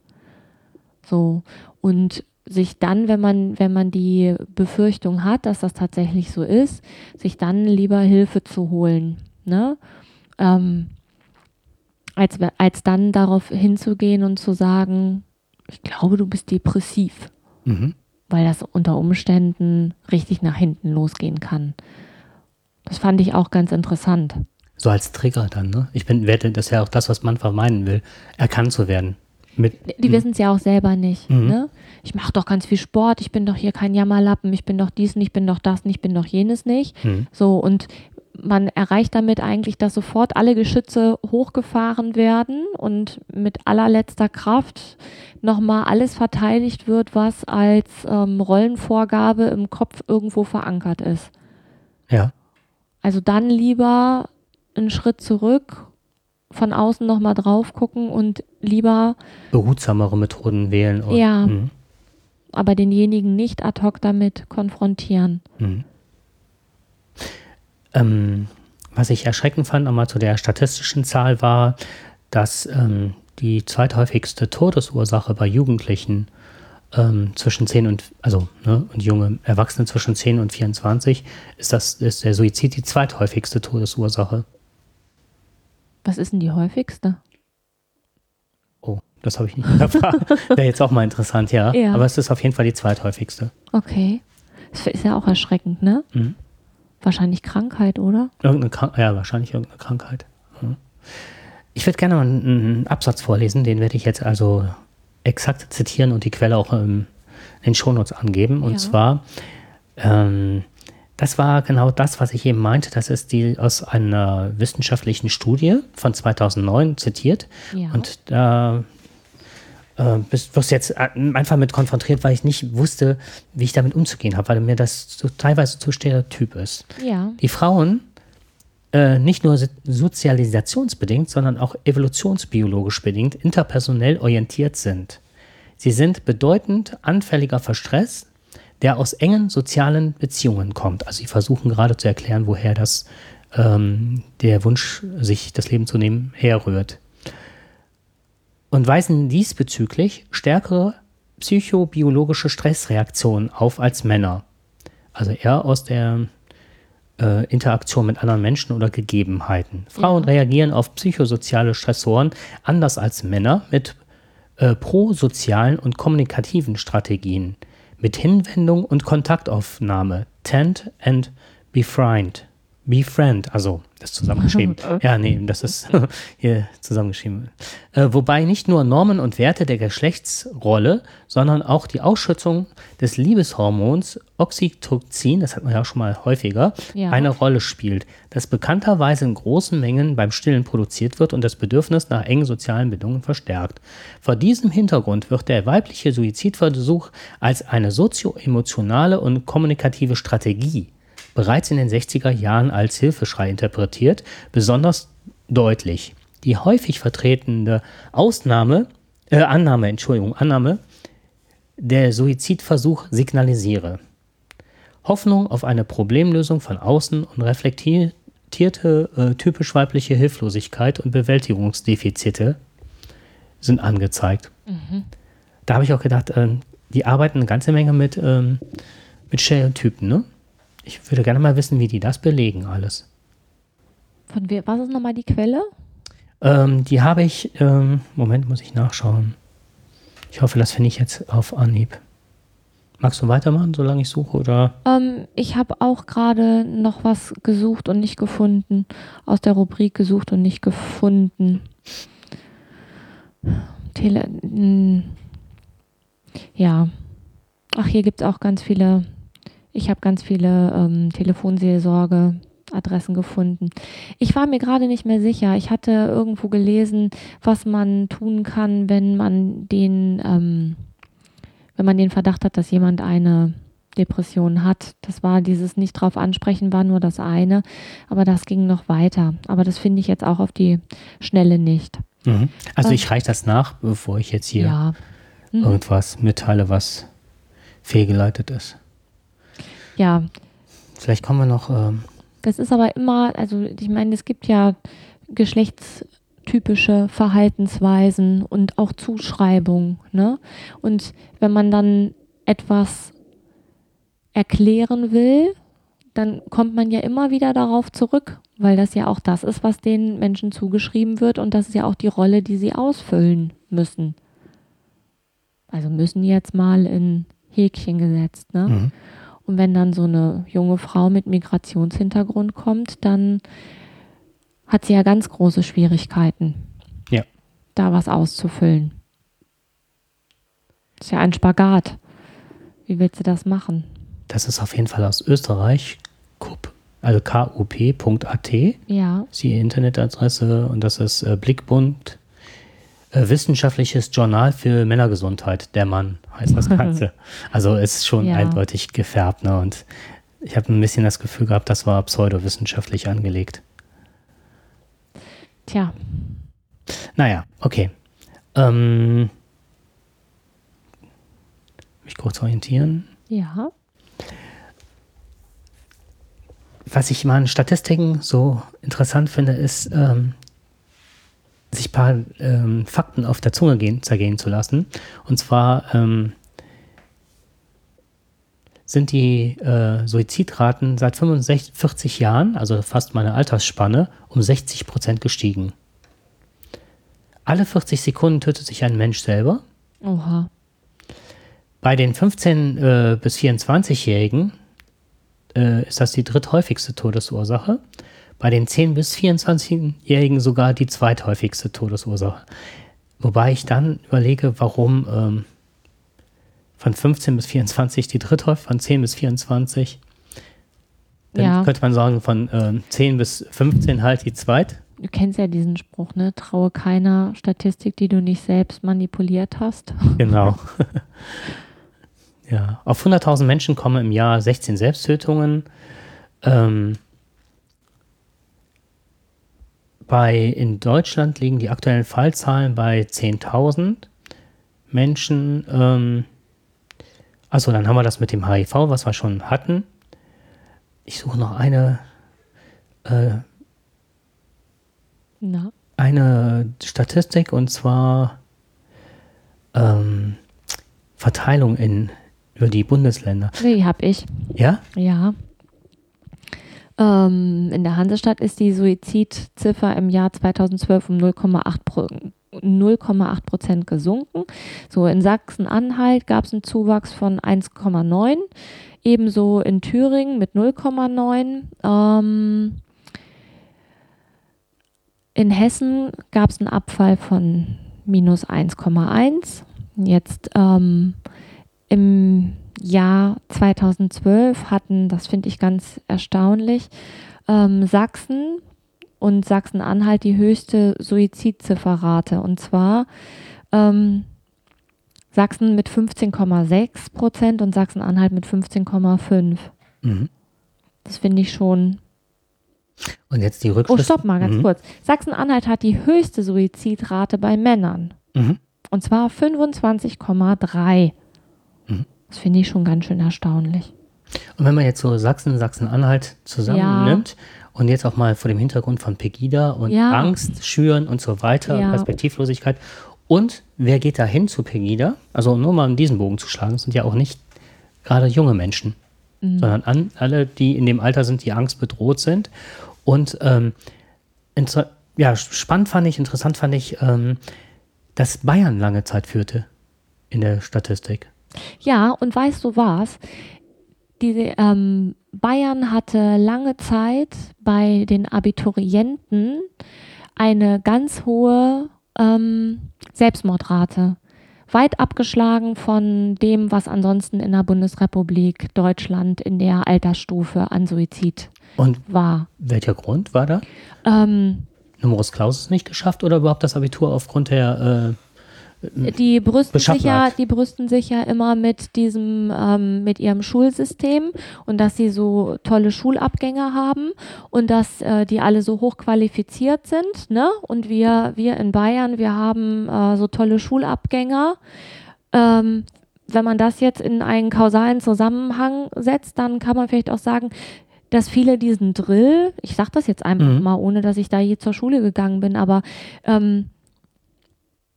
So und sich dann, wenn man, wenn man die Befürchtung hat, dass das tatsächlich so ist, sich dann lieber Hilfe zu holen. Ne? Ähm, als, als dann darauf hinzugehen und zu sagen, ich glaube, du bist depressiv. Mhm. Weil das unter Umständen richtig nach hinten losgehen kann. Das fand ich auch ganz interessant. So als Trigger dann, ne? Ich bin, werde, das ist ja auch das, was man vermeiden will, erkannt zu werden. Mit, die wissen es ja auch selber nicht. Mhm. Ne? Ich mache doch ganz viel Sport, ich bin doch hier kein Jammerlappen, ich bin doch dies nicht, ich bin doch das nicht, ich bin doch jenes nicht. Mhm. So, und man erreicht damit eigentlich, dass sofort alle Geschütze hochgefahren werden und mit allerletzter Kraft nochmal alles verteidigt wird, was als ähm, Rollenvorgabe im Kopf irgendwo verankert ist. Ja. Also dann lieber einen Schritt zurück von außen nochmal drauf gucken und lieber behutsamere Methoden wählen. Oder, ja. Mh. Aber denjenigen nicht ad hoc damit konfrontieren. Mhm. Ähm, was ich erschreckend fand, nochmal zu der statistischen Zahl war, dass ähm, die zweithäufigste Todesursache bei Jugendlichen ähm, zwischen 10 und, also, ne, und junge Erwachsene zwischen 10 und 24 ist das, ist der Suizid die zweithäufigste Todesursache. Was ist denn die häufigste? Oh, das habe ich nicht erfahren. Wäre jetzt auch mal interessant, ja. ja. Aber es ist auf jeden Fall die zweithäufigste. Okay. Das ist ja auch erschreckend, ne? Mhm. Wahrscheinlich Krankheit, oder? Irgendeine Krank ja, wahrscheinlich irgendeine Krankheit. Mhm. Ich würde gerne mal einen, Absatz vorlesen, den werde ich jetzt also exakt zitieren und die Quelle auch im, in den Shownotes angeben. Und ja. zwar, ähm, das war genau das, was ich eben meinte. Das ist die aus einer wissenschaftlichen Studie von 2009 zitiert. Ja. Und da äh, bist, wirst jetzt einfach mit konfrontiert, weil ich nicht wusste, wie ich damit umzugehen habe, weil mir das so, teilweise zu stereotyp ist. Ja. Die Frauen äh, nicht nur sozialisationsbedingt, sondern auch evolutionsbiologisch bedingt interpersonell orientiert sind. Sie sind bedeutend anfälliger für Stress, der aus engen sozialen Beziehungen kommt. Also sie versuchen gerade zu erklären, woher das ähm, der Wunsch, sich das Leben zu nehmen, herrührt. Und weisen diesbezüglich stärkere psychobiologische Stressreaktionen auf als Männer. Also eher aus der äh, Interaktion mit anderen Menschen oder Gegebenheiten. Frauen ja. reagieren auf psychosoziale Stressoren anders als Männer mit äh, prosozialen und kommunikativen Strategien, mit Hinwendung und Kontaktaufnahme, tend and befriend. Befriend, also das zusammengeschrieben. ja, nee, das ist hier zusammengeschrieben. Äh, wobei nicht nur Normen und Werte der Geschlechtsrolle, sondern auch die Ausschüttung des Liebeshormons Oxytocin, das hat man ja auch schon mal häufiger, ja. eine Rolle spielt, das bekannterweise in großen Mengen beim Stillen produziert wird und das Bedürfnis nach engen sozialen Bindungen verstärkt. Vor diesem Hintergrund wird der weibliche Suizidversuch als eine sozioemotionale und kommunikative Strategie bereits in den 60er Jahren als Hilfeschrei interpretiert, besonders deutlich. Die häufig vertretene Ausnahme, äh, Annahme, Entschuldigung, Annahme, der Suizidversuch signalisiere. Hoffnung auf eine Problemlösung von außen und reflektierte äh, typisch weibliche Hilflosigkeit und Bewältigungsdefizite sind angezeigt. Mhm. Da habe ich auch gedacht, äh, die arbeiten eine ganze Menge mit, ähm, mit Stereotypen, ne? Ich würde gerne mal wissen, wie die das belegen alles. Von wer, was ist nochmal die Quelle? Ähm, die habe ich, ähm, Moment, muss ich nachschauen. Ich hoffe, das finde ich jetzt auf Anhieb. Magst du weitermachen, solange ich suche, oder? Ähm, ich habe auch gerade noch was gesucht und nicht gefunden. Aus der Rubrik gesucht und nicht gefunden. Tele. Hm. Ja. Ach, hier gibt es auch ganz viele ich habe ganz viele ähm, Telefonseelsorge. Adressen gefunden. Ich war mir gerade nicht mehr sicher. Ich hatte irgendwo gelesen, was man tun kann, wenn man den, ähm, wenn man den Verdacht hat, dass jemand eine Depression hat. Das war dieses nicht drauf ansprechen, war nur das eine, aber das ging noch weiter. Aber das finde ich jetzt auch auf die Schnelle nicht. Mhm. Also ich reiche das nach, bevor ich jetzt hier ja. mhm. irgendwas mitteile, was fehlgeleitet ist. Ja. Vielleicht kommen wir noch. Ähm das ist aber immer, also ich meine, es gibt ja geschlechtstypische Verhaltensweisen und auch Zuschreibungen. Ne? Und wenn man dann etwas erklären will, dann kommt man ja immer wieder darauf zurück, weil das ja auch das ist, was den Menschen zugeschrieben wird und das ist ja auch die Rolle, die sie ausfüllen müssen. Also müssen jetzt mal in Häkchen gesetzt. Ne? Mhm. Und wenn dann so eine junge Frau mit Migrationshintergrund kommt, dann hat sie ja ganz große Schwierigkeiten, ja. da was auszufüllen. Das ist ja ein Spagat. Wie willst du das machen? Das ist auf jeden Fall aus Österreich, KUP, also kup.at. Ja. ist die Internetadresse und das ist äh, Blickbund äh, wissenschaftliches Journal für Männergesundheit, der Mann heißt das Ganze. also es ist schon ja. eindeutig gefärbt, ne? Und ich habe ein bisschen das Gefühl gehabt, das war pseudowissenschaftlich angelegt. Tja. Naja, okay. Ähm, mich kurz orientieren. Ja. Was ich mal in Statistiken so interessant finde, ist, ähm, sich ein paar ähm, Fakten auf der Zunge gehen, zergehen zu lassen. Und zwar ähm, sind die äh, Suizidraten seit 65, 40 Jahren, also fast meine Altersspanne, um 60 Prozent gestiegen. Alle 40 Sekunden tötet sich ein Mensch selber. Oha. Bei den 15- äh, bis 24-Jährigen äh, ist das die dritthäufigste Todesursache bei den 10- bis 24-Jährigen sogar die zweithäufigste Todesursache. Wobei ich dann überlege, warum ähm, von 15 bis 24 die dritthäufig, von 10 bis 24. Dann Ja. könnte man sagen, von ähm, 10 bis 15 halt die zweit. Du kennst ja diesen Spruch, ne? Traue keiner Statistik, die du nicht selbst manipuliert hast. Genau. ja, auf 100.000 Menschen kommen im Jahr 16 Selbsttötungen. Ähm, bei, in Deutschland liegen die aktuellen Fallzahlen bei 10.000 Menschen. Ähm, also dann haben wir das mit dem HIV, was wir schon hatten. Ich suche noch eine, äh, eine Statistik und zwar ähm, Verteilung in, über die Bundesländer. die hab ich. Ja? Ja. Ähm, in der Hansestadt ist die Suizidziffer im Jahr 2012 um 0,8 Pro 0,8 Prozent gesunken. So in Sachsen-Anhalt gab es einen Zuwachs von 1,9, ebenso in Thüringen mit 0,9. Ähm, in Hessen gab es einen Abfall von minus 1,1. Jetzt ähm, im Jahr 2012 hatten, das finde ich ganz erstaunlich, ähm, Sachsen und Sachsen-Anhalt die höchste Suizidzifferrate. Und zwar ähm, Sachsen mit 15,6 Prozent und Sachsen-Anhalt mit 15,5. Mhm. Das finde ich schon. Und jetzt die Oh, Rückschlüsse. stopp mal ganz Mhm. kurz. Sachsen-Anhalt hat die höchste Suizidrate bei Männern. Mhm. Und zwar 25,3. Das finde ich schon ganz schön erstaunlich. Und wenn man jetzt so Sachsen, Sachsen-Anhalt zusammennimmt und jetzt auch mal vor dem Hintergrund von Pegida und Ja. Angst schüren und so weiter, Ja. Perspektivlosigkeit und wer geht da hin zu Pegida? Also nur mal um diesen Bogen zu schlagen, es sind ja auch nicht gerade junge Menschen, Mhm. sondern an, alle, die in dem Alter sind, die Angst bedroht sind. Und ähm, ja, spannend fand ich, interessant fand ich, ähm, dass Bayern lange Zeit führte in der Statistik. Ja, und weißt du was? Diese, ähm, Bayern hatte lange Zeit bei den Abiturienten eine ganz hohe ähm, Selbstmordrate. Weit abgeschlagen von dem, was ansonsten in der Bundesrepublik Deutschland in der Altersstufe an Suizid Und war. welcher Grund war da? Ähm, Numerus Clausus nicht geschafft oder überhaupt das Abitur aufgrund der Die brüsten, sich ja, die brüsten sich ja immer mit diesem, ähm, mit ihrem Schulsystem und dass sie so tolle Schulabgänger haben und dass äh, die alle so hochqualifiziert sind, ne? Und wir, wir in Bayern, wir haben äh, so tolle Schulabgänger. Ähm, wenn man das jetzt in einen kausalen Zusammenhang setzt, dann kann man vielleicht auch sagen, dass viele diesen Drill, ich sage das jetzt einfach Mhm. mal, ohne dass ich da je zur Schule gegangen bin, aber ähm,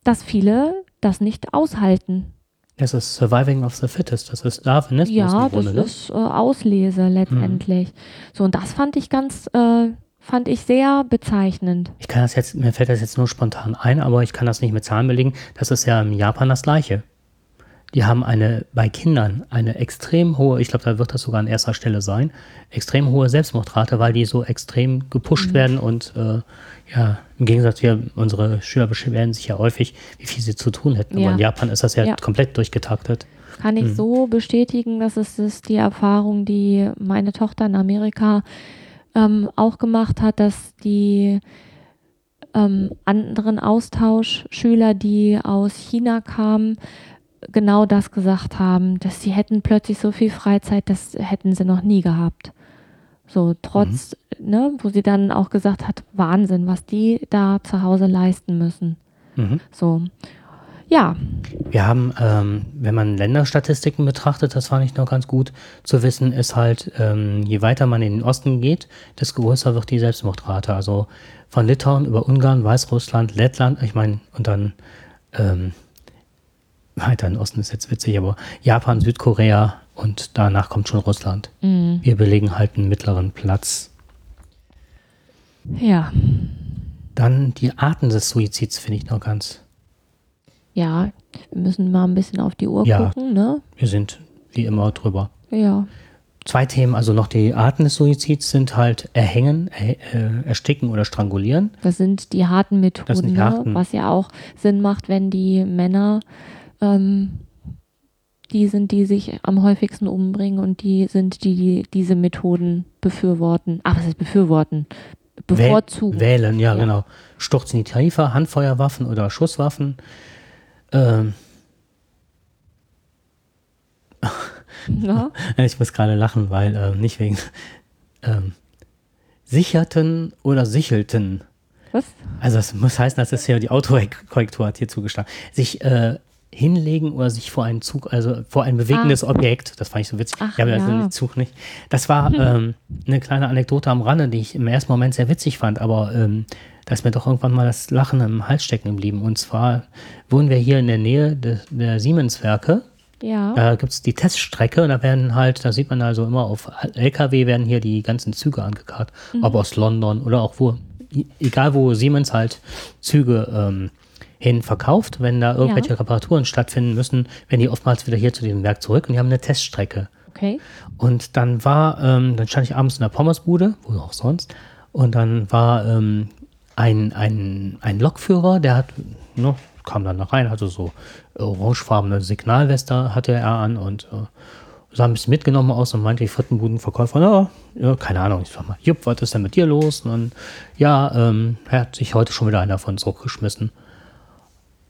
dass viele das nicht aushalten. Das ist Surviving of the Fittest. Das ist Darwinismus Ja, im Grunde. das ne? ist äh, Auslese letztendlich. So, und das fand ich ganz, äh, fand ich sehr bezeichnend. Ich kann das jetzt, mir fällt das jetzt nur spontan ein, aber ich kann das nicht mit Zahlen belegen. Das ist ja in Japan das Gleiche. Die haben eine, bei Kindern eine extrem hohe, ich glaube, da wird das sogar an erster Stelle sein, extrem hohe Selbstmordrate, weil die so extrem gepusht Mhm. werden und äh, ja, im Gegensatz, wir, unsere Schüler beschweren sich ja häufig, wie viel sie zu tun hätten. Ja. Aber in Japan ist das ja, Ja. komplett durchgetaktet. Kann ich so bestätigen, dass es ist die Erfahrung, die meine Tochter in Amerika ähm, auch gemacht hat, dass die ähm, anderen Austauschschüler, die aus China kamen, genau das gesagt haben, dass sie hätten plötzlich so viel Freizeit, das hätten sie noch nie gehabt. So, trotz, ne, wo sie dann auch gesagt hat, Wahnsinn, was die da zu Hause leisten müssen. Mhm. So. Ja, Wir haben, ähm, wenn man Länderstatistiken betrachtet, das fand ich noch ganz gut zu wissen, ist halt, ähm, je weiter man in den Osten geht, desto größer wird die Selbstmordrate. Also von Litauen über Ungarn, Weißrussland, Lettland, ich meine, und dann ähm, weiter in Osten ist jetzt witzig, aber Japan, Südkorea und danach kommt schon Russland. mm, Wir belegen halt einen mittleren Platz. ja, Dann die Arten des Suizids finde ich noch ganz. ja, wir müssen mal ein bisschen auf die Uhr Ja. gucken, ne? Wir sind wie immer drüber. Ja. zwei Themen, also noch die Arten des Suizids sind halt Erhängen, er, äh, Ersticken oder Strangulieren. Das sind die harten Methoden, die ne? harten. was ja auch Sinn macht, wenn die Männer ähm, die sind, die sich am häufigsten umbringen und die sind, die, die diese Methoden befürworten. Ach, was ist befürworten? Bevorzugen. Wählen, ja, ja, genau. Sturz in die Tarife, Handfeuerwaffen oder Schusswaffen. Ähm. Ja. Ich muss gerade lachen, weil äh, nicht wegen ähm, sicherten oder sichelten. Was? Also das muss heißen, das ist ja die Autokorrektur hat hier zugestanden. Sich äh, hinlegen oder sich vor einen Zug, also vor ein bewegendes ah. Objekt, das fand ich so witzig. Ach, ich habe also ja. den Zug nicht. Das war hm. ähm, eine kleine Anekdote am Rande, die ich im ersten Moment sehr witzig fand, aber ähm, da ist mir doch irgendwann mal das Lachen im Hals stecken geblieben. Und zwar wohnen wir hier in der Nähe de, der Siemens-Werke. Ja. Da gibt es die Teststrecke und da werden halt, da sieht man also immer auf LKW werden hier die ganzen Züge angekarrt, mhm. ob aus London oder auch wo, egal wo Siemens halt Züge ähm, hin verkauft. Wenn da irgendwelche ja. Reparaturen stattfinden müssen, werden die oftmals wieder hier zu dem Werk zurück und die haben eine Teststrecke. Okay. Und dann war, ähm, dann stand ich abends in der Pommesbude, wo auch sonst, und dann war ähm, ein, ein, ein Lokführer, der hat, ne, kam dann noch rein, hatte so orangefarbene Signalweste hatte er an und äh, sah ein bisschen mitgenommen aus und meinte die Frittenbudenverkäufer, na, ja, keine Ahnung, ich sag mal, Jupp, was ist denn mit dir los? Und dann, ja, ähm, er hat sich heute schon wieder einer von zurückgeschmissen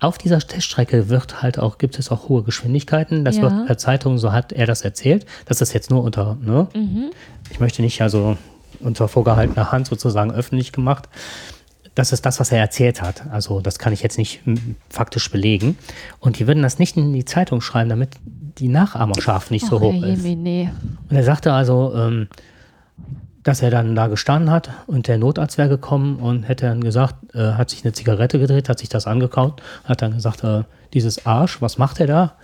auf dieser Teststrecke wird halt auch, gibt es auch hohe Geschwindigkeiten. Das ja. wird per Zeitung, so hat er das erzählt. Das ist jetzt nur unter, ne? Mhm. Ich möchte nicht also unter vorgehaltener Hand sozusagen öffentlich gemacht. Das ist das, was er erzählt hat. Also das kann ich jetzt nicht faktisch belegen. Und die würden das nicht in die Zeitung schreiben, damit die Nachahmerschaft nicht so Och, hoch ist. Nee. Und er sagte also, ähm, dass er dann da gestanden hat und der Notarzt wäre gekommen und hätte dann gesagt, äh, hat sich eine Zigarette gedreht, hat sich das angekaut, hat dann gesagt, äh, dieses Arsch, was macht er da?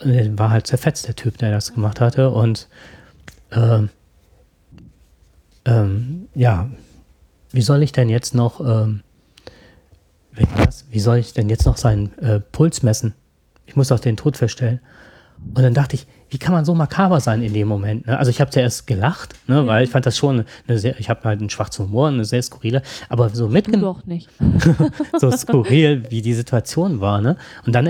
Und er war halt zerfetzt, der Typ, der das gemacht hatte. Und äh, ähm, ja, wie soll ich denn jetzt noch, ähm, wie soll ich denn jetzt noch seinen äh, Puls messen? Ich muss doch den Tod feststellen. Und dann dachte ich, wie kann man so makaber sein in dem Moment? Ne? Also ich habe zuerst gelacht, ne, weil ich fand das schon eine sehr, ich habe halt einen schwarzen Humor, eine sehr skurrile, aber so mitgenommen. Doch nicht. so skurril, wie die Situation war. Ne? Und dann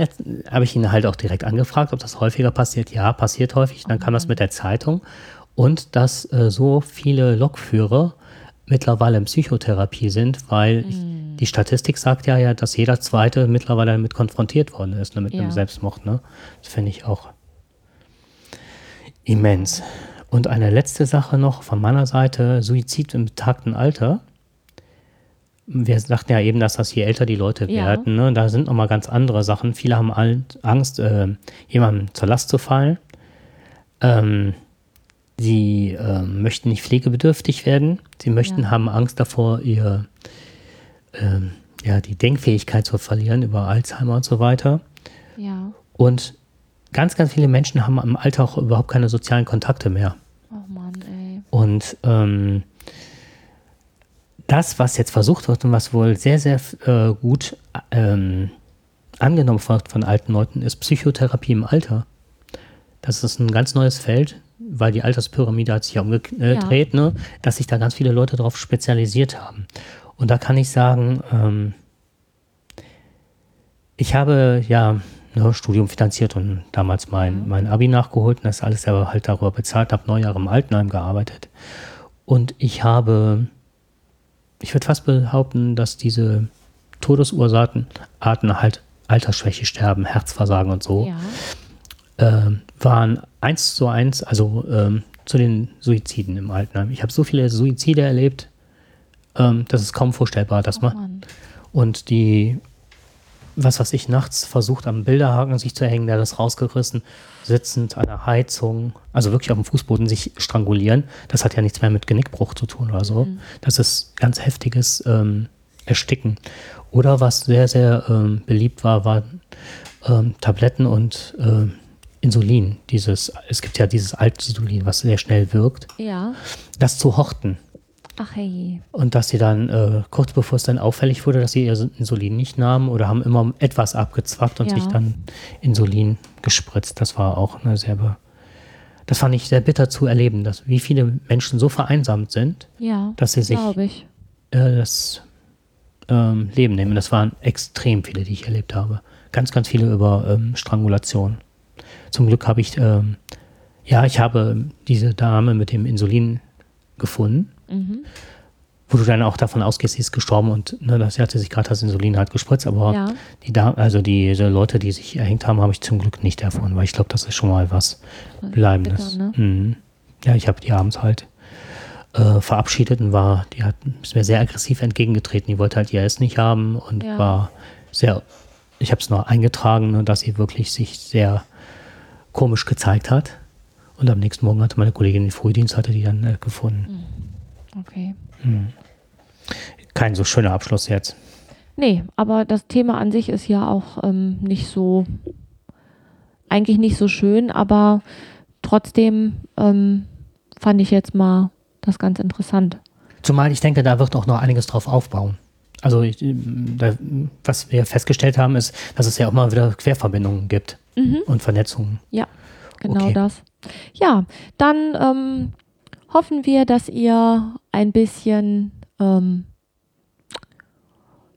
habe ich ihn halt auch direkt angefragt, ob das häufiger passiert. Ja, passiert häufig. Dann kam das mit der Zeitung. Und dass äh, so viele Lokführer mittlerweile in Psychotherapie sind, weil ich, mm. die Statistik sagt ja, ja, dass jeder Zweite mittlerweile damit konfrontiert worden ist, ne, mit ja. einem Selbstmord. Ne? Das finde ich auch immens. Und eine letzte Sache noch von meiner Seite: Suizid im betagten Alter. Wir sagten ja eben, dass das je älter die Leute ja. werden. Ne? Da sind nochmal ganz andere Sachen. Viele haben Angst, äh, jemandem zur Last zu fallen. Ähm, sie äh, möchten nicht pflegebedürftig werden. Sie möchten, ja. haben Angst davor, ihr, äh, ja, die Denkfähigkeit zu verlieren über Alzheimer und so weiter. Ja. Und ganz, ganz viele Menschen haben im Alter auch überhaupt keine sozialen Kontakte mehr. Oh Mann, ey. Und ähm, das, was jetzt versucht wird und was wohl sehr, sehr äh, gut ähm, angenommen wird von alten Leuten, ist Psychotherapie im Alter. Das ist ein ganz neues Feld, weil die Alterspyramide hat sich umgedreht, ja. ne, dass sich da ganz viele Leute darauf spezialisiert haben. Und da kann ich sagen, ähm, ich habe ja ne, Studium finanziert und damals mein, mein Abi nachgeholt und das alles selber halt darüber bezahlt, habe neun Jahre im Altenheim gearbeitet. Und ich habe, ich würde fast behaupten, dass diese Todesursachen, Arten halt Altersschwäche, Sterben, Herzversagen und so, ja. äh, waren eins zu eins, also ähm, zu den Suiziden im Altenheim. Ich habe so viele Suizide erlebt, ähm, das ist kaum vorstellbar, dass oh, man. Und die was weiß ich, nachts versucht am Bilderhaken sich zu hängen, der das rausgerissen, sitzend an der Heizung, also wirklich auf dem Fußboden sich strangulieren. Das hat ja nichts mehr mit Genickbruch zu tun oder so. Mhm. Das ist ganz heftiges ähm, Ersticken. Oder was sehr, sehr ähm, beliebt war, waren ähm, Tabletten und äh, Insulin. Dieses, es gibt ja dieses Altinsulin, was sehr schnell wirkt. Ja. Das zu horten. Ach hey. Und dass sie dann äh, kurz bevor es dann auffällig wurde, dass sie ihr Insulin nicht nahmen oder haben immer etwas abgezwackt und ja. sich dann Insulin gespritzt. Das war auch eine sehr das fand ich sehr bitter zu erleben, dass wie viele Menschen so vereinsamt sind, Ja, dass sie sich ich. äh, das ähm, Leben nehmen. Das waren extrem viele, die ich erlebt habe. Ganz, ganz viele über ähm, Strangulation. Zum Glück habe ich, ähm, ja, ich habe diese Dame mit dem Insulin gefunden, Mhm. wo du dann auch davon ausgehst, sie ist gestorben und ne, das, sie hatte sich gerade das Insulin halt gespritzt, aber Ja. die da also diese Leute, die sich erhängt haben, habe ich zum Glück nicht erfahren, weil ich glaube, das ist schon mal was Bleibendes. bitter, ne? Mhm. Ja, ich habe die abends halt äh, verabschiedet und war, die hat ist mir sehr aggressiv entgegengetreten. Die wollte halt ihr Essen nicht haben und Ja. war sehr, ich habe es noch eingetragen, ne, dass sie wirklich sich sehr komisch gezeigt hat. Und am nächsten Morgen hatte meine Kollegin den Frühdienst, hatte die dann äh, gefunden. Okay. Kein so schöner Abschluss jetzt. Nee, aber das Thema an sich ist ja auch ähm, nicht so, eigentlich nicht so schön, aber trotzdem ähm, fand ich jetzt mal das ganz interessant. Zumal ich denke, da wird auch noch einiges drauf aufbauen. Also, ich, da, was wir festgestellt haben, ist, dass es ja auch mal wieder Querverbindungen gibt und Vernetzungen. Ja, genau Okay. das. Ja, dann ähm, hoffen wir, dass ihr ein bisschen, ähm,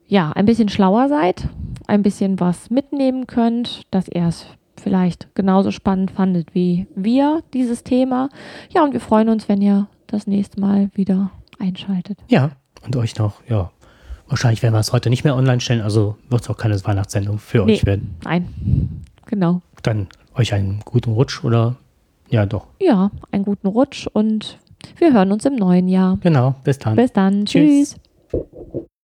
ja, ein bisschen schlauer seid, ein bisschen was mitnehmen könnt, dass ihr es vielleicht genauso spannend fandet wie wir, dieses Thema. Ja, und wir freuen uns, wenn ihr das nächste Mal wieder einschaltet. Ja, und euch noch, ja. Wahrscheinlich werden wir es heute nicht mehr online stellen, also wird es auch keine Weihnachtssendung für Nee. euch werden. Nein, genau. Dann euch einen guten Rutsch oder ja doch. Ja, einen guten Rutsch und wir hören uns im neuen Jahr. Genau, bis dann. Bis dann. Tschüss. Tschüss.